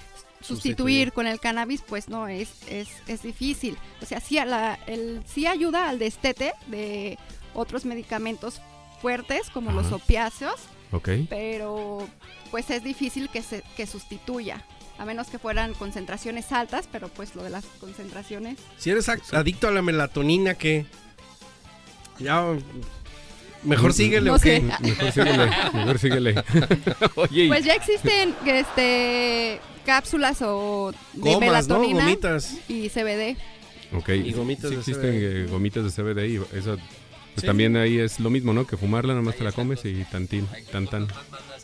sustituir, Sustituir. con el cannabis, pues no, es, es, es difícil. O sea, sí, a la, el, sí ayuda al destete de otros medicamentos fuertes como los opiáceos, ok. pero pues es difícil que se que sustituya. A menos que fueran concentraciones altas, pero pues lo de las concentraciones Si eres ac- adicto a la melatonina, ¿qué? Ya... Mejor síguele No o qué? Mejor síguele, mejor síguele. Oye, y- Pues ya existen este cápsulas o de Gomas, ¿no? melatonina Gomitas. y CBD. ok. y gomitas sí de existen CBD. eh, gomitas de CBD y eso... Pues Sí. también ahí es lo mismo, ¿no? Que fumarla, nada más te la comes y tantín, tan tan.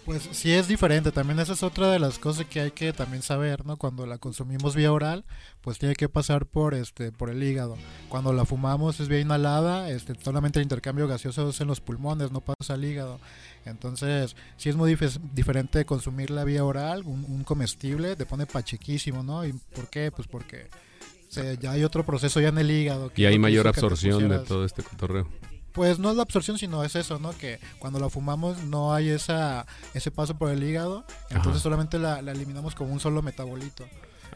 Pues sí es diferente, también esa es otra de las cosas que hay que también saber, ¿no? Cuando la consumimos vía oral, pues tiene que pasar por este por el hígado. Cuando la fumamos es vía inhalada, este solamente el intercambio gaseoso es en los pulmones, no pasa al hígado. Entonces, sí es muy dif- diferente consumirla vía oral, un, un comestible te pone pachequísimo, ¿no? ¿Y por qué? Pues porque se- ya hay otro proceso ya en el hígado. que Y hay mayor absorción de todo este cotorreo. Pues no es la absorción, sino es eso, ¿no? Que cuando la fumamos no hay esa ese paso por el hígado, entonces Ajá. solamente la, la eliminamos como un solo metabolito.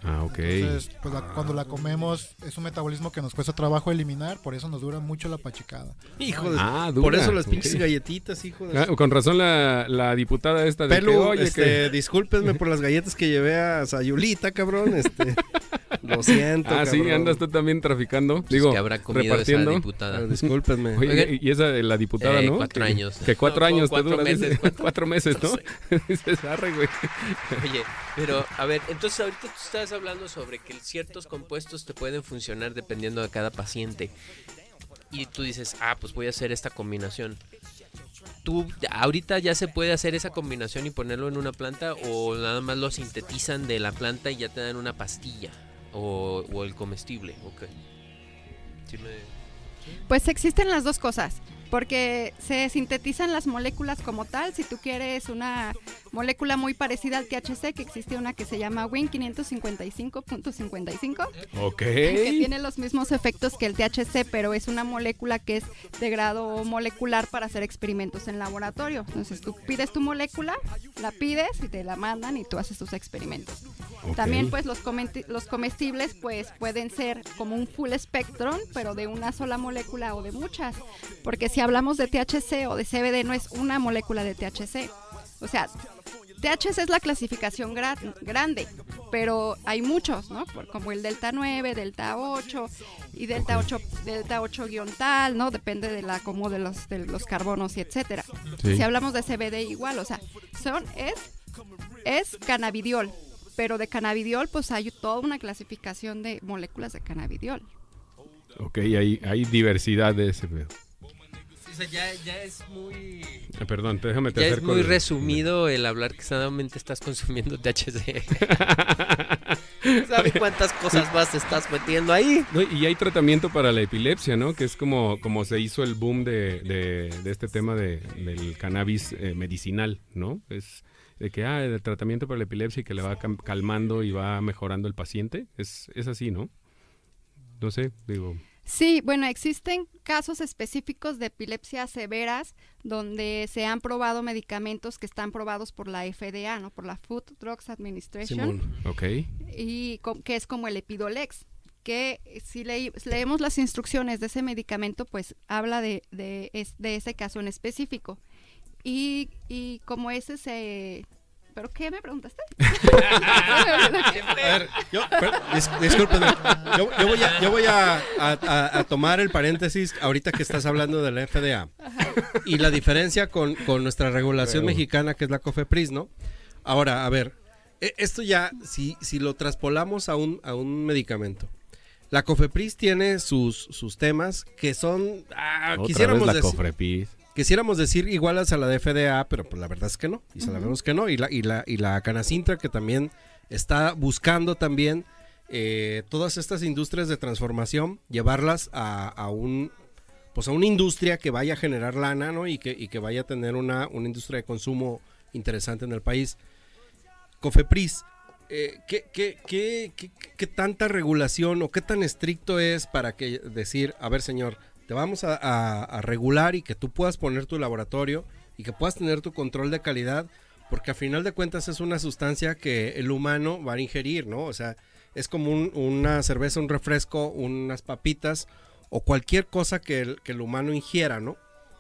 Ah, ok. Entonces, pues la- cuando la comemos es un metabolismo que nos cuesta trabajo eliminar, por eso nos dura mucho la pachicada. Hijo de... Ah, Por dura, eso las pinches galletitas, hijo de... Ah, con razón la, la diputada esta de que, Pelu, oye, este, que... discúlpenme por las galletas que llevé a Sayulita, cabrón. Este, lo siento, Ah, sí, andas tú también traficando. Digo, que habrá comido repartiendo. esa diputada. Ah, discúlpenme. Oye, Oigan. y esa de la diputada, Eh, ¿no? cuatro Que- años. Que cuatro No, años cuatro te dura. meses, cuatro- Cuatro meses, ¿no? No Dices, arre, güey. Oye, pero a ver, entonces ahorita tú estabas hablando sobre que ciertos compuestos te pueden funcionar dependiendo de cada paciente. Y tú dices, ah, pues voy a hacer esta combinación. ¿Tú ahorita ya se puede hacer esa combinación y ponerlo en una planta o nada más lo sintetizan de la planta y ya te dan una pastilla o, o el comestible? Ok. Sí me- Pues existen las dos cosas, porque se sintetizan las moléculas como tal. Si tú quieres una molécula muy parecida al THC, que existe una que se llama WIN 555.55, Ok. que tiene los mismos efectos que el THC, pero es una molécula que es de grado molecular para hacer experimentos en laboratorio. Entonces tú pides tu molécula, la pides y te la mandan y tú haces tus experimentos. También pues los, los comestibles pues pueden ser como un full spectrum, pero de una sola molécula o de muchas. Porque si hablamos de THC o de CBD no es una molécula de THC. O sea, THC es la clasificación gra- grande, pero hay muchos, ¿no? Como el delta 9, delta 8 y delta 8 delta 8 guion tal, ¿no? Depende de la como de los de los carbonos y etcétera. Sí. Si hablamos de CBD igual, o sea, son es es cannabidiol, pero de cannabidiol pues hay toda una clasificación de moléculas de cannabidiol. Ok, hay, hay diversidad de ese pedo. O sea, ya, ya es muy... Eh, Perdón, déjame te Ya es muy el- resumido el hablar que solamente estás consumiendo THC. ¿Sabe cuántas cosas más te estás metiendo ahí? No, y hay tratamiento para la epilepsia, ¿no? Que es como, como se hizo el boom de, de- de este tema de, del cannabis eh, medicinal, ¿no? Es de que, ah, el tratamiento para la epilepsia y que le va calmando y va mejorando el paciente. Es, es así, ¿no? No sé, digo... Sí, bueno, existen casos específicos de epilepsia severas donde se han probado medicamentos que están probados por la FDA, ¿no? Por la Food Drugs Administration. Simón. Ok. y que es como el Epidolex, que si leí- leemos las instrucciones de ese medicamento, pues habla de, de, es- de ese caso en específico. Y, y como ese se... ¿Pero qué me preguntaste? A ver, yo, per- dis- discúlpeme, yo, yo voy, a, yo voy a, a- a- a tomar el paréntesis ahorita que estás hablando de la FDA y la diferencia con, con nuestra regulación mexicana que es la COFEPRIS, ¿no? Ahora, a ver, e- esto ya, si, si lo traspolamos a un, a un medicamento, la COFEPRIS tiene sus, sus temas que son, ah, Otra quisiéramos vez la decir- cofrepis. Quisiéramos decir igualas a la de FDA, pero pues la verdad es que no, y sabemos que no, y la, y la, y la Canacintra que también está buscando también eh, todas estas industrias de transformación, llevarlas a, a un pues a una industria que vaya a generar lana, ¿no? Y que, y que vaya a tener una, una industria de consumo interesante en el país. Cofepris, eh, ¿qué, qué, qué, qué- qué tanta regulación o qué tan estricto es para que decir, a ver señor, te vamos a, a- a regular y que tú puedas poner tu laboratorio y que puedas tener tu control de calidad, porque a final de cuentas es una sustancia que el humano va a ingerir, ¿no? O sea, es como un- una cerveza, un refresco, unas papitas o cualquier cosa que el, que el humano ingiera, ¿no?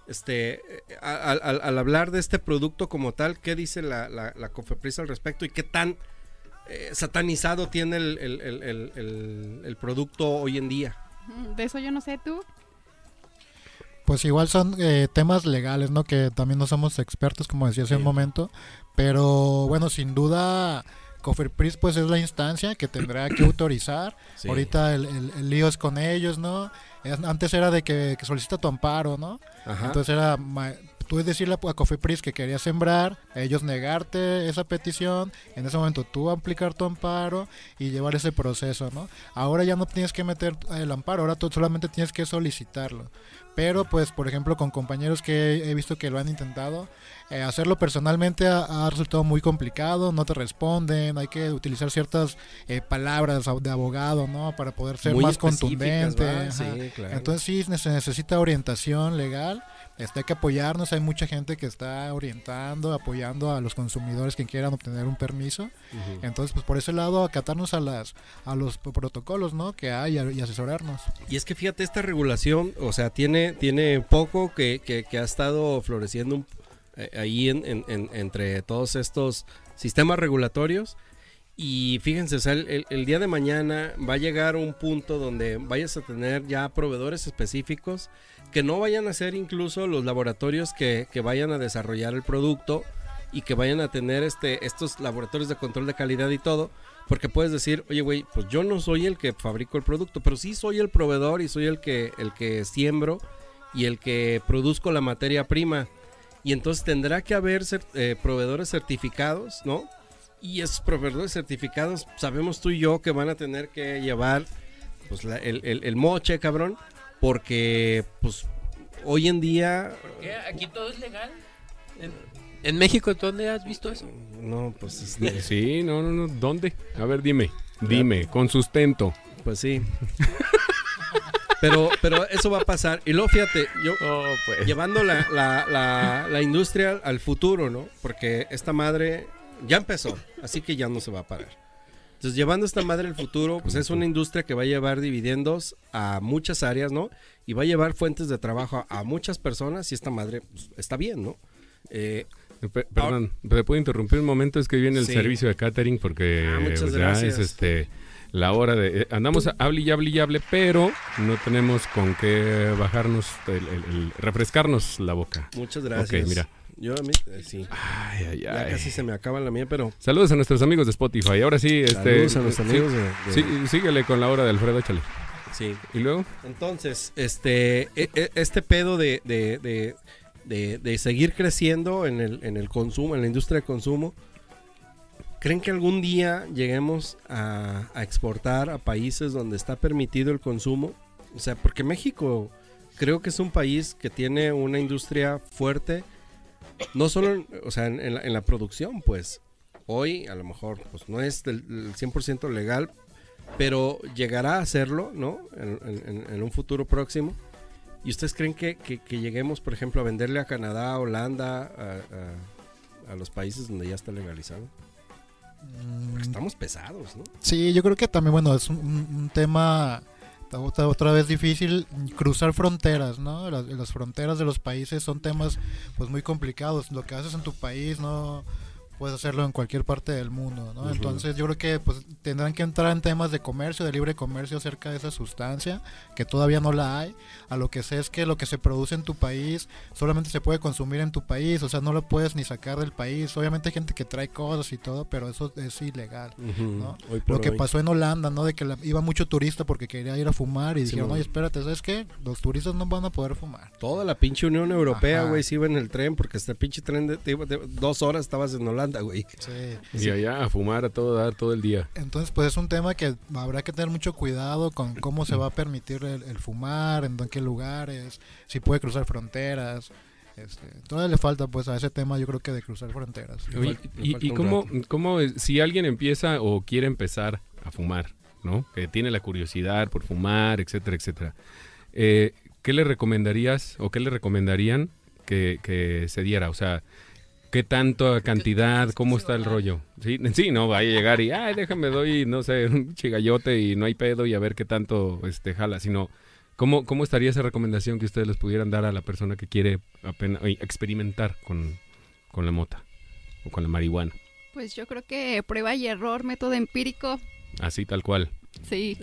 Este, eh, al, al- al hablar de este producto como tal, ¿qué dice la, la, la Cofepris al respecto y qué tan eh, satanizado tiene el, el- el- producto hoy en día? De eso yo no sé tú. Pues igual son eh, temas legales, ¿no? Que también no somos expertos, como decía hace un momento. Pero bueno, sin duda, Coferpris pues es la instancia que tendrá que autorizar. Sí. Ahorita el, el- el lío es con ellos, ¿no? Es- Antes era de que, que solicita tu amparo, ¿no? Ajá. Entonces era tú decirle a Cofepris que querías sembrar, ellos negarte esa petición, en ese momento tú aplicar tu amparo y llevar ese proceso, ¿no? Ahora ya no tienes que meter el amparo, ahora tú solamente tienes que solicitarlo. Pero pues, por ejemplo, con compañeros que he visto que lo han intentado, eh, hacerlo personalmente ha, ha resultado muy complicado, no te responden, hay que utilizar ciertas eh, palabras de abogado, ¿no? Para poder ser Muy más contundente. Entonces sí se necesita orientación legal. Este, hay que apoyarnos, hay mucha gente que está orientando, apoyando a los consumidores que quieran obtener un permiso. Ujú. Entonces, pues por ese lado, acatarnos a las a los protocolos, ¿no? Que hay y asesorarnos. Y es que fíjate, esta regulación, o sea, tiene, tiene poco que, que- que ha estado floreciendo eh, ahí en- en- en- entre todos estos sistemas regulatorios. Y fíjense, o sea, el- el día de mañana va a llegar un punto donde vayas a tener ya proveedores específicos que no vayan a ser incluso los laboratorios que, que vayan a desarrollar el producto y que vayan a tener este, estos laboratorios de control de calidad y todo, porque puedes decir, oye, güey, pues yo no soy el que fabrico el producto, pero sí soy el proveedor y soy el que, el que siembro y el que produzco la materia prima. Y entonces tendrá que haber eh, proveedores certificados, ¿no? Y esos proveedores certificados, sabemos tú y yo que van a tener que llevar pues, el, el- el moche, cabrón, porque pues hoy en día ¿Qué? ¿Aquí todo es legal? ¿En, en México dónde has visto eso? no, pues este, Sí, no, no, no. ¿Dónde? A ver, dime. Dime, con sustento. pues sí. Pero, pero eso va a pasar. Y luego fíjate, yo Oh, pues. llevando la, la, la, la industria al futuro, ¿no? Porque esta madre ya empezó, así que ya no se va a parar. Entonces, llevando esta madre al futuro, pues es una industria que va a llevar dividendos a muchas áreas, ¿no? Y va a llevar fuentes de trabajo a, a muchas personas y esta madre pues, está bien, ¿no? Eh, Pe- Perdón, ¿te puedo interrumpir un momento? Es que viene el Sí. servicio de catering porque Ah, ya gracias. es este la hora de... eh, Andamos a hable y hable y hable, pero no tenemos con qué bajarnos, el, el- el- refrescarnos la boca. muchas gracias. Ok, mira. Yo a mí, eh, sí. Ay, ay, Ya ay. casi se me acaba la mía, pero Saludos a nuestros amigos de Spotify. Ahora sí, este... saludos a nuestros sí, amigos de- de- sí, síguele con la hora de Alfredo, échale. sí. ¿Y luego? Entonces, este, e- e- este pedo de, de, de, de- de seguir creciendo en el, en el consumo, en la industria de consumo, ¿creen que algún día lleguemos a, a exportar a países donde está permitido el consumo? O sea, porque México creo que es un país que tiene una industria fuerte, no solo en, o sea, en, en la, en la producción, pues. Hoy a lo mejor pues no es del, del 100% legal, pero llegará a hacerlo, ¿no? En, un futuro próximo. ¿Y ustedes creen que, que- que lleguemos, por ejemplo, a venderle a Canadá, a Holanda, a, a- a los países donde ya está legalizado? Porque estamos pesados, ¿no? Sí, yo creo que también, bueno, es un tema otra, otra vez difícil cruzar fronteras, ¿no? Las, las fronteras de los países son temas pues muy complicados. Lo que haces en tu país no puedes hacerlo en cualquier parte del mundo, ¿no? Ujú. Entonces yo creo que pues tendrán que entrar en temas de comercio, de libre comercio acerca de esa sustancia, que todavía no la hay. A lo que sé es que lo que se produce en tu país solamente se puede consumir en tu país, o sea, no lo puedes ni sacar del país. Obviamente hay gente que trae cosas y todo, pero eso es ilegal. ¿no? Hoy por Lo que hoy. pasó en Holanda, ¿no? De que la- iba mucho turista porque quería ir a fumar y Sí, dijeron, no. oye, espérate, ¿sabes qué? Los turistas no van a poder fumar. Toda la pinche Unión Europea, güey, se iba en el tren porque este pinche tren de, de- de- dos horas estabas en Holanda, güey. Sí. Y allá a fumar a todo dar todo el día. Entonces, pues es un tema que habrá que tener mucho cuidado con cómo se va a permitir el, el fumar, en qué lugares, si puede cruzar fronteras. Este, todavía le falta pues a ese tema yo creo que de cruzar fronteras. Oye, y, cómo, cómo si alguien empieza o quiere empezar a fumar, ¿no? Que tiene la curiosidad por fumar, etcétera, etcétera. eh, ¿Qué le recomendarías o qué le recomendarían que, que se diera? O sea, ¿qué tanta cantidad? ¿Cómo está el rollo? Sí, sí, no, vaya a llegar y, ay, déjame, doy, no sé, un chigallote y no hay pedo y a ver qué tanto este, jala, sino... ¿Cómo, ¿Cómo estaría esa recomendación que ustedes les pudieran dar a la persona que quiere apenas, oye, experimentar con, con la mota o con la marihuana? Pues yo creo que prueba y error, método empírico, Así tal cual. sí,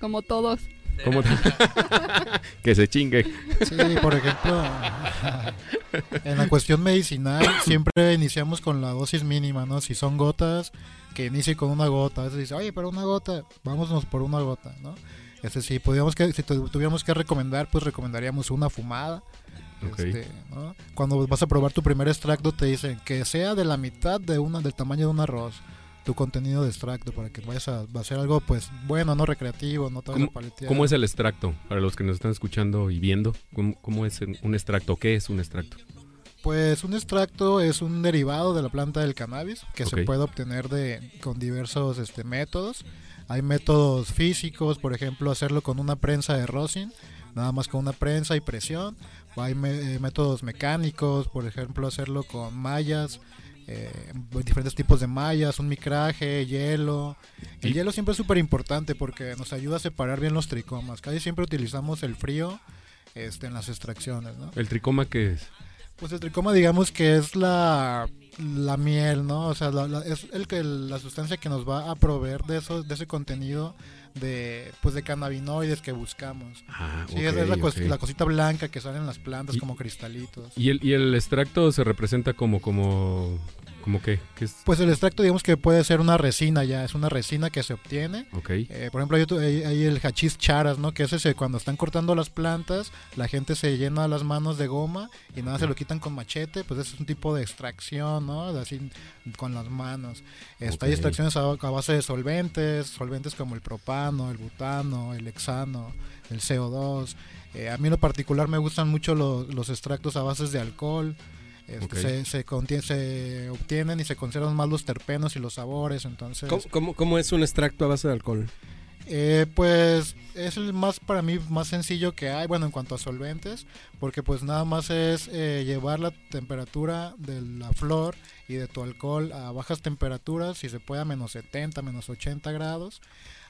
como todos. ¿Cómo te- que se chingue. Sí, por ejemplo, en la cuestión medicinal siempre iniciamos con la dosis mínima, ¿no? Si son gotas, que inicie con una gota. A veces dice, oye, pero una gota, vámonos por una gota, ¿no? Este, si, pudiéramos que, si tu- tuviéramos que recomendar, pues recomendaríamos una fumada. Ok. Este, ¿no? Cuando vas a probar tu primer extracto te dicen que sea de la mitad de una del tamaño de un arroz tu contenido de extracto para que vayas a, ser algo pues bueno, no recreativo, no a paletear. ¿Cómo es el extracto? Para los que nos están escuchando y viendo, ¿cómo, cómo es un extracto? ¿Qué es un extracto? Pues un extracto es un derivado de la planta del cannabis que se puede obtener de con diversos este, métodos. Hay métodos físicos, por ejemplo, hacerlo con una prensa de rosin, nada más con una prensa y presión. O hay me- eh, métodos mecánicos, por ejemplo, hacerlo con mallas, eh, diferentes tipos de mallas, un micraje, hielo. El Y- hielo siempre es súper importante porque nos ayuda a separar bien los tricomas. Casi siempre utilizamos el frío este, en las extracciones, ¿no? ¿El tricoma qué es? Pues el tricoma digamos que es la, la miel, ¿no? O sea, la- la- es el que la sustancia que nos va a proveer de eso, de ese contenido de pues de cannabinoides que buscamos. Ah, Sí, es, es la, cos- cosita blanca que sale en las plantas Y- como cristalitos. ¿Y el, ¿Y el extracto se representa como, como, ¿Cómo? ¿Qué es? Pues el extracto, digamos que puede ser una resina ya, es una resina que se obtiene. Ok. Eh, por ejemplo, hay, hay- el hachís charas, ¿no? Que es ese, cuando están cortando las plantas, la gente se llena las manos de goma y nada se lo quitan con machete, pues ese es un tipo de extracción, ¿no? Así con las manos. Este, Hay extracciones a, a base de solventes, solventes como el propano, el butano, el hexano, el CO2. Eh, a mí en lo particular me gustan mucho lo- los extractos a bases de alcohol. Este, se, se, se obtienen y se conservan más los terpenos y los sabores, entonces... ¿Cómo, cómo- cómo es un extracto a base de alcohol? Eh, pues es el más para mí más sencillo que hay, bueno, en cuanto a solventes, porque pues nada más es eh, llevar la temperatura de la flor y de tu alcohol a bajas temperaturas, si se puede a menos 70, menos 80 grados,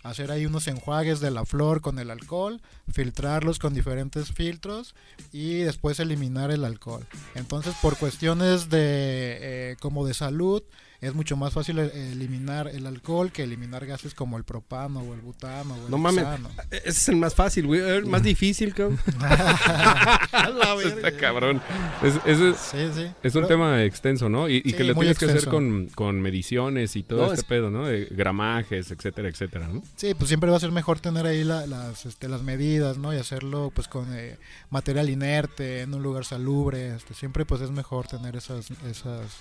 hacer ahí unos enjuagues de la flor con el alcohol, filtrarlos con diferentes filtros y después eliminar el alcohol. Entonces por cuestiones de eh, como de salud, es mucho más fácil eh, eliminar el alcohol que eliminar gases como el propano o el butano o el No mames. hexano. Ese es el más fácil, güey. El más difícil, cabrón. Está cabrón. Es, es- Sí, sí. es un Pero- tema extenso, ¿no? Y, y Sí, que lo muy tienes que hacer con, con mediciones y todo No, este es- pedo, ¿no? De gramajes, etcétera, etcétera, ¿no? Sí, pues siempre va a ser mejor tener ahí la- las, este, las medidas, ¿no? Y hacerlo pues con eh, material inerte, en un lugar salubre. Este, siempre pues es mejor tener esas, esas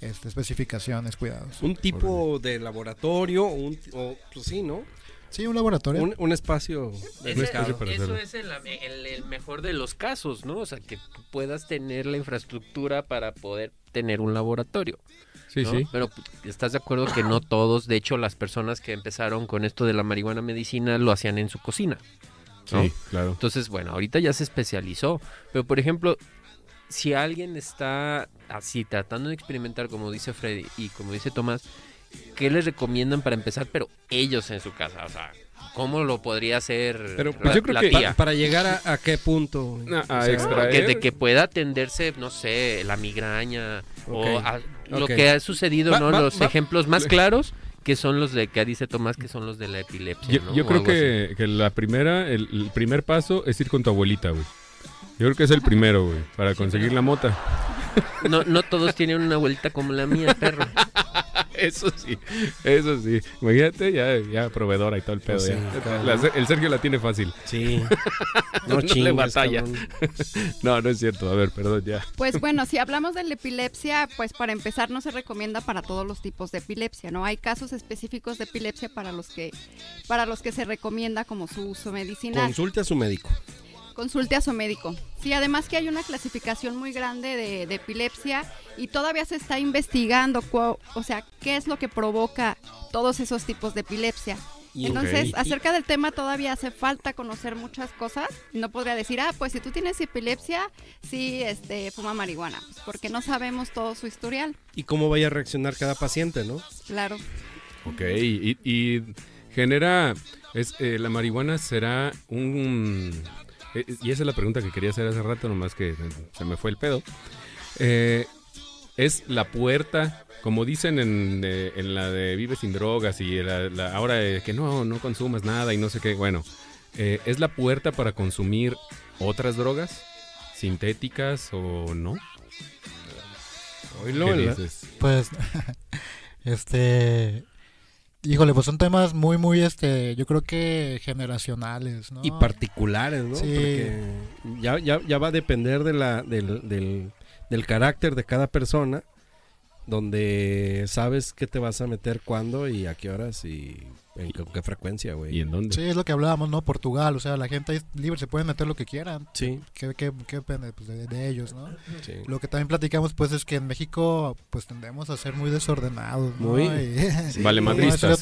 este, especificaciones, cuidados. Un tipo de laboratorio, un, o, pues sí, ¿no? Sí, un laboratorio. Un, un espacio. Ese- para eso hacerlo. es el, el- el mejor de los casos, ¿no? O sea, que tú puedas tener la infraestructura para poder tener un laboratorio. Sí, ¿no? sí. Pero pues, estás de acuerdo que no todos, de hecho, las personas que empezaron con esto de la marihuana medicina lo hacían en su cocina. ¿no? Sí, claro. Entonces, bueno, ahorita ya se especializó. Pero, por ejemplo, si alguien está así tratando de experimentar, como dice Freddy y como dice Tomás, ¿qué les recomiendan para empezar? Pero ellos en su casa, o sea, ¿cómo lo podría hacer Pero la, pues, yo creo la que- tía? Pa- para llegar a, a qué punto. A- a O sea, extraer. que, de que pueda atenderse, no sé, la migraña o a- lo que ha sucedido, Va- ¿no? va- los va- ejemplos más claros que son los de que dice Tomás, que son los de la epilepsia. Yo, ¿no? yo O creo que, que la primera, el, el primer paso es ir con tu abuelita, güey. Yo creo que es el primero, güey, para conseguir la mota. No, no todos tienen una abuelita como la mía, perro. Eso sí, eso sí. Imagínate, ya, ya proveedora y todo el pedo. Pues ya. La- el Sergio la tiene fácil. Sí. No No le chingues, batalla. cabrón. No, no es cierto. A ver, perdón, ya. Pues bueno, si hablamos de la epilepsia, pues para empezar no se recomienda para todos los tipos de epilepsia, ¿no? Hay casos específicos de epilepsia para los que para los que se recomienda como su uso medicinal. Consulte a su médico. Consulte a su médico. Sí, además que hay una clasificación muy grande de, de epilepsia y todavía se está investigando, o sea, qué es lo que provoca todos esos tipos de epilepsia. Entonces, acerca del tema todavía hace falta conocer muchas cosas. No podría decir, ah, pues si tú tienes epilepsia, sí, este, fuma marihuana, pues, porque no sabemos todo su historial. y cómo vaya a reaccionar cada paciente, ¿no? Claro. Ok, y, y genera. Es, eh, la marihuana será un. Eh, y esa es la pregunta que quería hacer hace rato, nomás que se me fue el pedo. Eh, es la puerta, como dicen en, eh, en la de Vive sin drogas y la, la- ahora de que no, no consumas nada y no sé qué. Bueno, eh, ¿es la puerta para consumir otras drogas? ¿Sintéticas o no? Oílo, ¿Qué dices? Pues, este, híjole, pues son temas muy, muy, este, yo creo que generacionales, ¿no? Y particulares, ¿no? Sí. Porque ya, ya, ya va a depender de la, del, del, del carácter de cada persona, donde sabes qué te vas a meter cuándo y a qué horas y en qué, qué frecuencia, güey. ¿Y en dónde? Sí, es lo que hablábamos, ¿no? Portugal, o sea, la gente es libre, se pueden meter lo que quieran. Sí, ¿Qué, qué, qué depende pues, de, de ellos, no? sí. Lo que también platicamos, pues, es que en México, pues, tendemos a ser muy desordenados, ¿no? Muy. Y- Vale, madristas.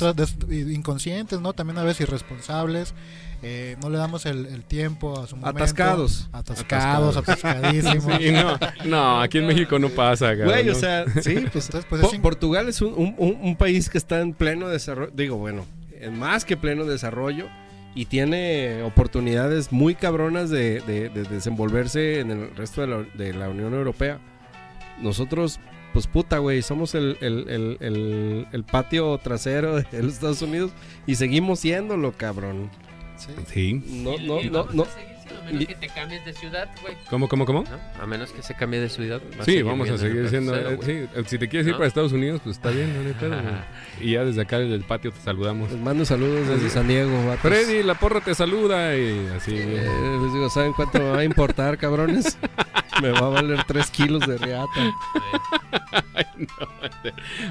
inconscientes, ¿no? También a veces irresponsables. Eh, no le damos el, el tiempo a su momento. Atascados. Atascados, atascadísimos. Sí, no, no, aquí en México no pasa, Güey, o sea, sí, pues, Entonces, pues, Po- es in- Portugal es un, un- un- un país que está en pleno desarrollo, digo, bueno, en más que pleno desarrollo y tiene oportunidades muy cabronas de, de- de desenvolverse en el resto de la, de la Unión Europea. Nosotros, pues puta, güey, somos el, el- el- el- el patio trasero de los Estados Unidos y seguimos siéndolo, cabrón. sí. Sí. No, no, no, no. Menos que te cambies de ciudad, güey. ¿Cómo, cómo, cómo? ¿no? A menos que se cambie de ciudad. va Sí, vamos a seguir siendo. eh, sí, si te quieres ir para Estados Unidos, pues está bien, no hay pedo. Y ya desde acá, desde el patio, te saludamos. Les mando saludos desde San Diego, vatos. Freddy, la porra te saluda y así. Eh, les digo, ¿saben cuánto me va a importar, cabrones? me va a valer 3 kilos de. Ay, no.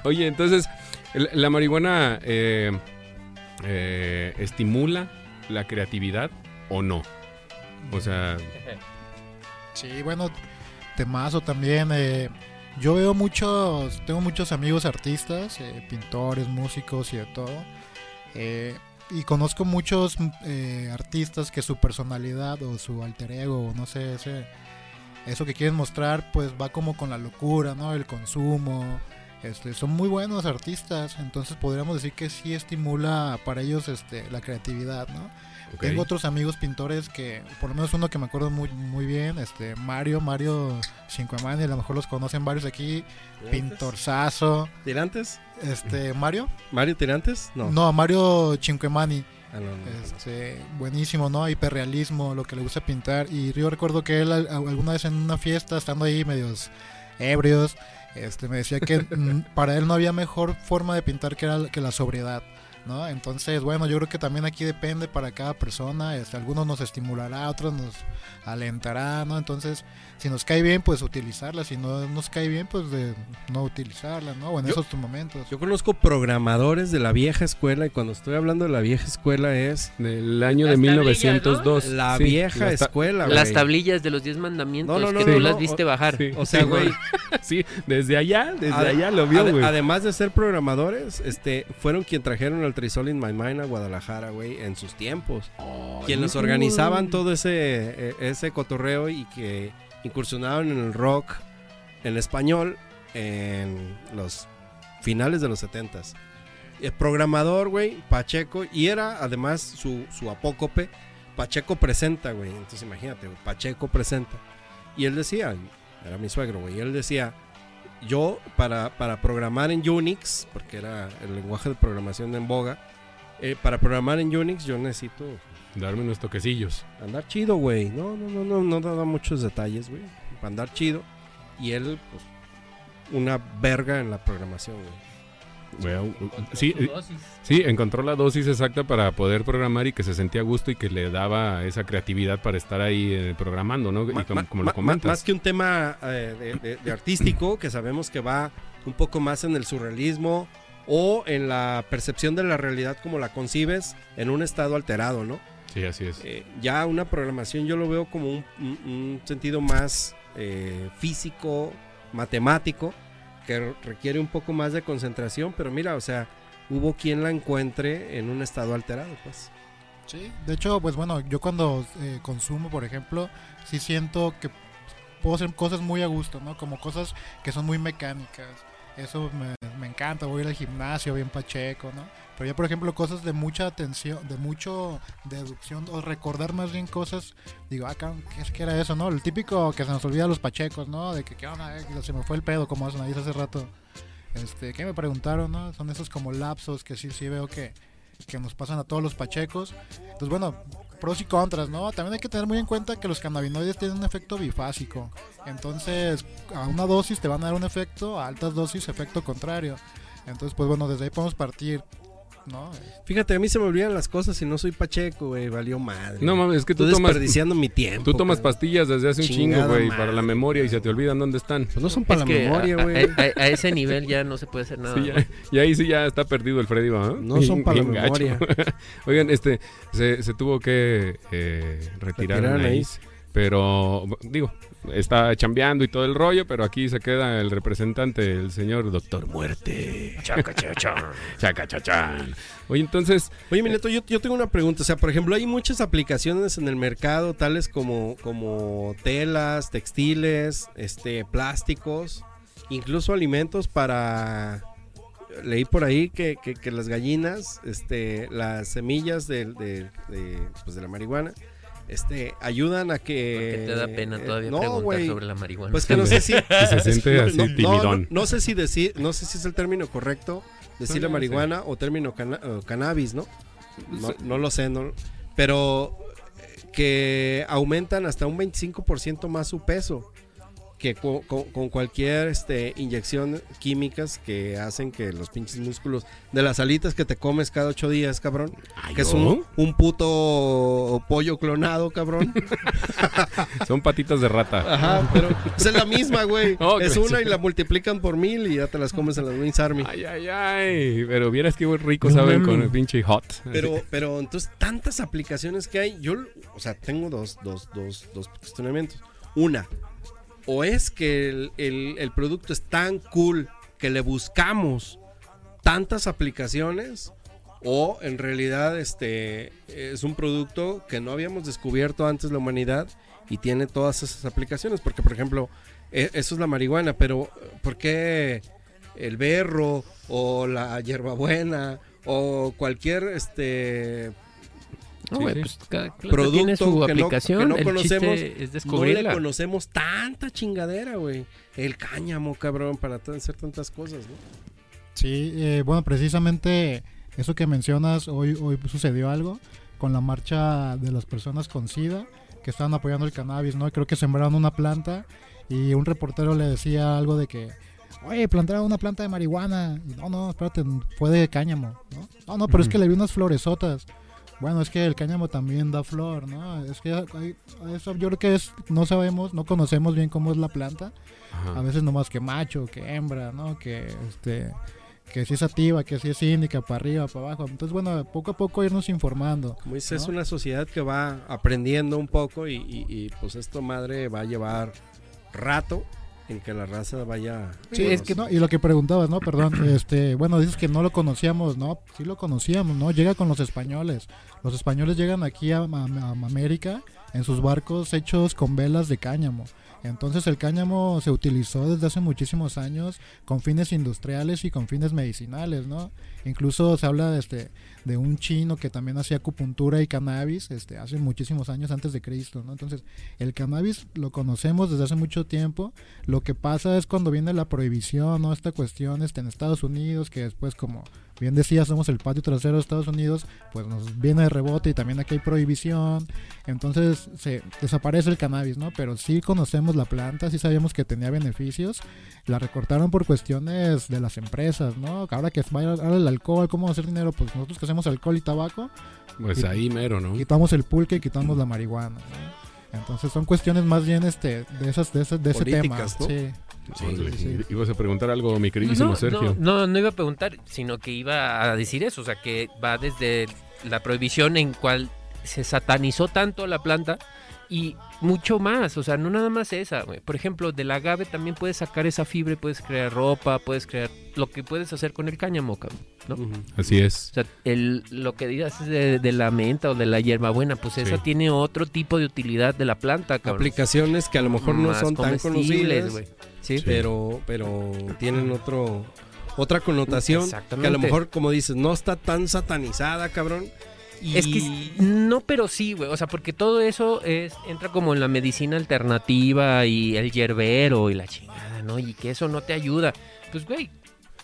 Oye, entonces, la marihuana eh, eh, estimula la creatividad o no? O sea, Sí, bueno, temazo también. eh, yo veo muchos, tengo muchos amigos artistas, eh, pintores, músicos y de todo. eh, y conozco muchos eh, artistas que su personalidad o su alter ego, no sé, ese, eso que quieren mostrar, pues va como con la locura, ¿no? El consumo. Este, son muy buenos artistas, entonces podríamos decir que sí estimula para ellos este, la creatividad, ¿no? Tengo otros amigos pintores que, por lo menos uno que me acuerdo muy, muy bien, este Mario, Mario Cinquemani, a lo mejor los conocen varios aquí, pintorzazo, ¿Tirantes? este Mario, ¿Mario Tirantes? No. no, Mario Cinquemani, Ah, no, no, no. este, buenísimo, ¿no? Hiperrealismo, lo que le gusta pintar, y yo recuerdo que él al- alguna vez en una fiesta, estando ahí medios ebrios, este, me decía que mm, para él no había mejor forma de pintar que, era, que la sobriedad. ¿No? Entonces, bueno, yo creo que también aquí depende para cada persona, este, algunos nos estimulará, otros nos alentará, ¿no? Entonces, si nos cae bien, pues utilizarla, si no nos cae bien, pues de no utilizarla, ¿no? O en Yo- esos momentos. Yo conozco programadores de la vieja escuela y cuando estoy hablando de la vieja escuela es Del año de Las tablillas, 1902. la Sí, vieja las escuela, Las güey. tablillas de los 10 mandamientos No, no, no, que no, tú no, las viste o- bajar. Sí, O sea, güey, Sí, desde allá, desde allá lo vio, güey. Además de ser programadores, este, fueron quien trajeron el Trisol in My Mind a Guadalajara, güey, en sus tiempos. quien los organizaban todo ese, eh, ese cotorreo y que incursionaban en el rock en español en los finales de los 70s. El programador, güey, Pacheco, y era además su, su apócope, Pacheco presenta, güey. Entonces imagínate, güey, Pacheco presenta. Y él decía, era mi suegro, güey, él decía, yo para, para programar en Unix, porque era el lenguaje de programación en boga, eh, para programar en Unix yo necesito Darme unos toquecillos. andar chido, güey. No, no, no, no, no da muchos detalles, güey. Para andar chido. Y él, pues, una verga en la programación, güey. Bueno, sí, eh, sí, encontró la dosis exacta para poder programar y que se sentía a gusto y que le daba esa creatividad para estar ahí eh, programando, ¿no? Y como, ma- como ma- lo comentas. Más que un tema eh, de, de- de artístico, que sabemos que va un poco más en el surrealismo o en la percepción de la realidad como la concibes en un estado alterado, ¿no? Sí, así es. Eh, ya una programación yo lo veo como un, sentido más eh, físico, matemático, que re- requiere un poco más de concentración, pero mira, o sea, hubo quien la encuentre en un estado alterado, pues. Sí, de hecho, pues bueno, yo cuando eh, consumo, por ejemplo, sí siento que puedo hacer cosas muy a gusto, ¿no? Como cosas que son muy mecánicas. Eso me, me encanta, voy a ir al gimnasio bien pacheco, ¿no? Pero ya, por ejemplo, cosas de mucha atención, de mucho deducción, o recordar más bien cosas, digo, ah, ¿qué es que era eso, no? El típico que se nos olvida a los pachecos, ¿no? De que, ¿qué onda? Eh, Se me fue el pedo, como eso, dice hace rato. Este, ¿qué me preguntaron, no? Son esos como lapsos que sí, sí veo que, que nos pasan a todos los pachecos. Entonces, bueno, pros y contras, ¿no? También hay que tener muy en cuenta que los cannabinoides tienen un efecto bifásico. Entonces, a una dosis te van a dar un efecto, a altas dosis, efecto contrario. Entonces, pues bueno, desde ahí podemos partir, ¿no? Fíjate, a mí se me olvidan las cosas y no soy pacheco, güey, valió madre. No mames, es que tú Estoy tomas, desperdiciando mi tiempo. tú tomas cabrón. pastillas desde hace un chingo, güey, madre. para la memoria y se te olvidan dónde están. Pues no son para Es la que memoria, güey. A, a- a ese nivel ya no se puede hacer nada. Sí, ya- y ahí sí ya está perdido el Freddy. No son para la memoria. Oigan, este, se, se tuvo que eh, retirar Retirar Anaís, pero digo, está chambeando y todo el rollo, pero aquí se queda el representante, el señor Doctor Muerte. Chaca, chachán. Chaca, chachán. Oye, entonces, Oye, mi neto, yo, yo tengo una pregunta. O sea, por ejemplo, hay muchas aplicaciones en el mercado, tales como, como telas, textiles, este, plásticos, incluso alimentos para. Leí por ahí que, que- que las gallinas, este, las semillas del- de, de, pues, de la marihuana, este, ayudan a que. Porque te da pena eh, todavía no, preguntar sobre la marihuana. Pues que no sé si. se siente así no, no, timidón. no, no sé si decir, no sé si es el término correcto decirle No, no, marihuana o término cana- cannabis, ¿no? No, no lo sé, no, pero que aumentan hasta un 25% más su peso que con, cualquier este, inyección químicas que hacen que los pinches músculos de las alitas que te comes cada ocho días, cabrón, que es un, un puto pollo clonado, cabrón. Son patitas de rata. Ajá, pero pues es la misma, güey. Es una y la multiplican por mil y ya te las comes en las Wings Army. Ay, ay, ay. Pero vieras qué rico saben con el pinche hot. Pero, pero entonces, tantas aplicaciones que hay. Yo, o sea, tengo dos, dos, dos, dos cuestionamientos. Una, o es que el, el- producto es tan cool que le buscamos tantas aplicaciones, o en realidad este es un producto que no habíamos descubierto antes la humanidad y tiene todas esas aplicaciones. Porque, por ejemplo, e- eso es la marihuana, pero ¿por qué el berro o la hierbabuena o cualquier este No, Sí, güey, sí. pues cada producto tiene su que no- aplicación. que no el conocemos, chiste es no le conocemos tanta chingadera, güey. El cáñamo, cabrón, para hacer tantas cosas, ¿no? Sí, eh, bueno, precisamente eso que mencionas, hoy, hoy sucedió algo con la marcha de las personas con SIDA que estaban apoyando el cannabis, ¿no? Creo que sembraron una planta y un reportero le decía algo de que, oye, plantaron una planta de marihuana. Y, no, no, espérate, fue de cáñamo, ¿no? No, no, pero es que le vi unas floresotas. Bueno, es que el cáñamo también da flor, ¿no? Es que hay- eso yo creo que es, no sabemos, no conocemos bien cómo es la planta Ajá. a veces nomás que macho, que hembra, ¿no? Que este que si es activa, que si es índica, para arriba, para abajo. Entonces, bueno, poco a poco irnos informando. Como dices, es una sociedad que va aprendiendo un poco y, y- y, pues esto madre va a llevar rato en que la raza vaya. Sí, es que no, y lo que preguntabas, ¿no? Perdón, este, bueno, dices que no lo conocíamos, ¿no? Sí lo conocíamos, ¿no? Llega con los españoles. Los españoles llegan aquí a, a- a América en sus barcos hechos con velas de cáñamo. Entonces el cáñamo se utilizó desde hace muchísimos años con fines industriales y con fines medicinales, ¿no? Incluso se habla de, este, de un chino que también hacía acupuntura y cannabis este, hace muchísimos años antes de Cristo, ¿no? Entonces el cannabis lo conocemos desde hace mucho tiempo. Lo que pasa es cuando viene la prohibición, ¿no? Esta cuestión este, en Estados Unidos, que después como bien decía, somos el patio trasero de Estados Unidos, pues nos viene de rebote y también aquí hay prohibición. Entonces se desaparece el cannabis, ¿no? Pero sí conocemos la planta, sí sabíamos que tenía beneficios. La recortaron por cuestiones de las empresas, ¿no? Ahora que va ahora el alcohol, ¿cómo hacer dinero? Pues nosotros que hacemos alcohol y tabaco, Pues ahí mero, ¿no? quitamos el pulque y quitamos la marihuana, ¿no? Entonces son cuestiones más bien este de esas de ese, de ese tema. ¿no? Sí. Sí, sí. Ibas a preguntar algo, mi queridísimo no, Sergio. No, no, no iba a preguntar, sino que iba a decir eso, o sea, que va desde la prohibición en cual se satanizó tanto la planta y mucho más, o sea, no nada más esa, güey. Por ejemplo, del agave también puedes sacar esa fibra, y puedes crear ropa, puedes crear lo que puedes hacer con el cáñamo, cabrón, ¿no? Así es. O sea, el, lo que digas de, de la menta o de la hierbabuena, pues esa tiene otro tipo de utilidad de la planta, cabrón. Aplicaciones que a lo mejor no Más son tan güey. Sí. pero, pero tienen otro otra connotación que a lo mejor, como dices, no está tan satanizada, cabrón. Y... Es que no, pero sí, güey. O sea, porque todo eso es entra como en la medicina alternativa y el hierbero y la chingada, ¿no? Y que eso no te ayuda. Pues, güey,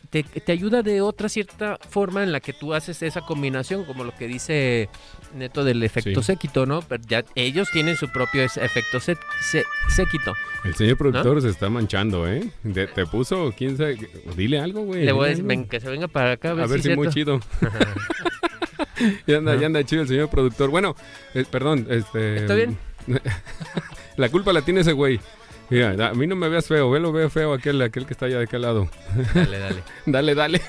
te, te ayuda de otra cierta forma en la que tú haces esa combinación, como lo que dice Neto del efecto Sí. séquito, ¿no? Pero ya ellos tienen su propio efecto sé- sé- séquito. El señor productor se está manchando, ¿eh? De- ¿Te puso? ¿Quién sabe? Dile algo, güey. Le voy a decir, ven, que se venga para acá a ver, A ver si si es muy cierto. chido. ya, anda, ya anda chido el señor productor. Bueno, eh, perdón, este... ¿Está bien? la culpa la tiene ese güey. Mira, a mí no me veas feo, velo, veo feo aquel, aquel que está allá de aquel lado. Dale, dale. Dale, dale.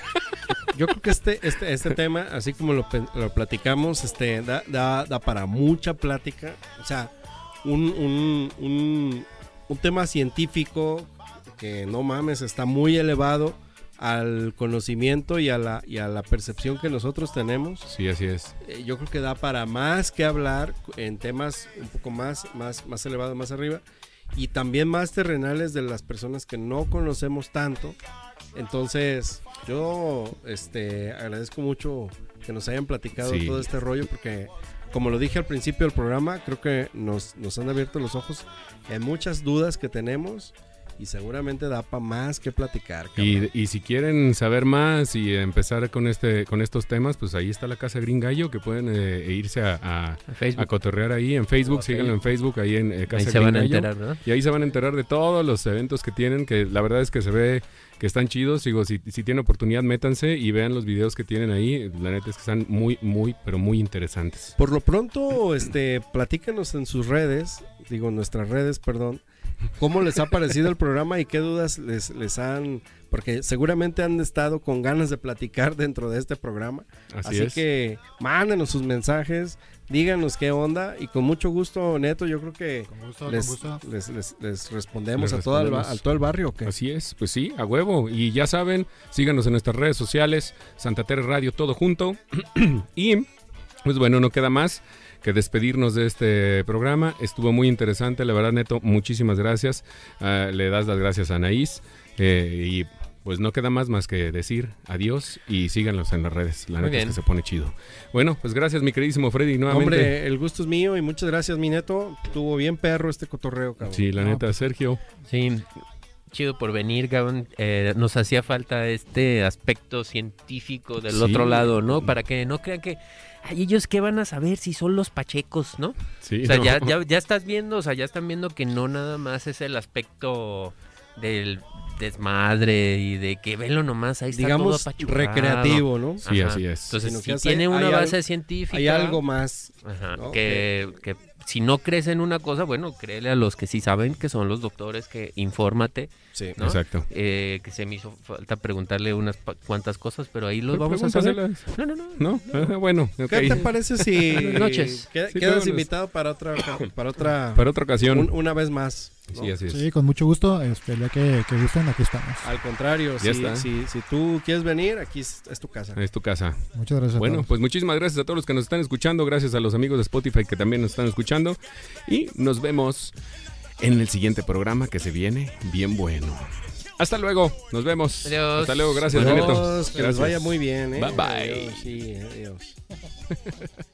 Yo creo que este, este, este tema, así como lo, lo platicamos, este, da, da, da para mucha plática. O sea, un, un, un, un tema científico que no mames, está muy elevado al conocimiento y a la, y a la percepción que nosotros tenemos. Sí, así es. Eh, yo creo que da para más que hablar en temas un poco más, más, más elevados, más arriba. Y también más terrenales de las personas que no conocemos tanto. Entonces, yo este, agradezco mucho que nos hayan platicado Sí. todo este rollo porque, como lo dije al principio del programa, creo que nos, nos han abierto los ojos en muchas dudas que tenemos y seguramente da para más que platicar. cabrón. Y, y si quieren saber más y empezar con este con estos temas, pues ahí está la Casa Green Gallo, que pueden eh, irse a, a- A Facebook. a cotorrear ahí en Facebook, síganlo en Facebook, ahí en eh, Casa Ahí se Green van a Gallo. enterar, ¿no? Y ahí se van a enterar de todos los eventos que tienen, que la verdad es que se ve están chidos. Digo, si, si tienen oportunidad, métanse y vean los videos que tienen ahí. La neta es que están muy, muy, pero muy interesantes. Por lo pronto, este, platícanos en sus redes, digo, nuestras redes, perdón, cómo les ha parecido el programa y qué dudas les, les han, porque seguramente han estado con ganas de platicar dentro de este programa. Así, Así, es. que mándenos sus mensajes, díganos qué onda y con mucho gusto, Neto, yo creo que Con gusto, les, con gusto. les, les- les respondemos, Les a, todo el, a todo el barrio. ¿o qué? Así es, pues sí, a huevo. Y ya saben, síganos en nuestras redes sociales, Santa Tere Radio, todo junto. y, pues bueno, no queda más que despedirnos de este programa. Estuvo muy interesante, la verdad, Neto, muchísimas gracias. Ah, le das las gracias a Anaís. eh, y pues no queda más más que decir adiós y síganos en las redes. La Muy neta es que se pone chido. Bueno, pues gracias, mi queridísimo Freddy, nuevamente. Hombre, el gusto es mío y muchas gracias, mi Neto. Estuvo bien perro este cotorreo, cabrón. Sí, la No, neta, Sergio. Sí, chido por venir, Gabón. Eh, nos hacía falta este aspecto científico del Sí. otro lado, ¿no? Para que no crean que... Ay, ellos qué van a saber si son los pachecos, ¿no? Sí, O sea, no. ya, ya, ya estás viendo, o sea, ya están viendo que no nada más es el aspecto del desmadre y de que velo nomás, ahí está Digamos todo apachurrado. recreativo, ¿no? Sí, Ajá. así es. Entonces, si tiene una base algo- científica... Hay algo más. Ajá, ¿no? que, que si no crees en una cosa, bueno, créele a los que sí saben, que son los doctores, que infórmate, Sí. ¿no? Exacto. Eh, que se me hizo falta preguntarle unas pa- cuantas cosas, pero ahí los vamos a saber. Pregúntaselas. No, no, no. ¿No? Ajá, bueno, ok. ¿Qué te parece si Buenas noches. qued- Sí, quedas vámonos. invitado para otra para otra Para otra ocasión. un- una vez más? ¿No? Sí, así es. Sí, con mucho gusto. Este, el día que, que gusten, aquí estamos. Al contrario, Ya si, está. si, si tú quieres venir, aquí es, es tu casa. Es tu casa. Muchas gracias a Bueno, todos. pues muchísimas gracias a todos los que nos están escuchando, gracias a los amigos de Spotify que también nos están escuchando y nos vemos en el siguiente programa que se viene bien bueno. Hasta luego, nos vemos. Adiós. Hasta luego, gracias, Adiós, Benito. que les Gracias. vaya muy bien. ¿eh? Bye, bye. Adiós, sí, adiós.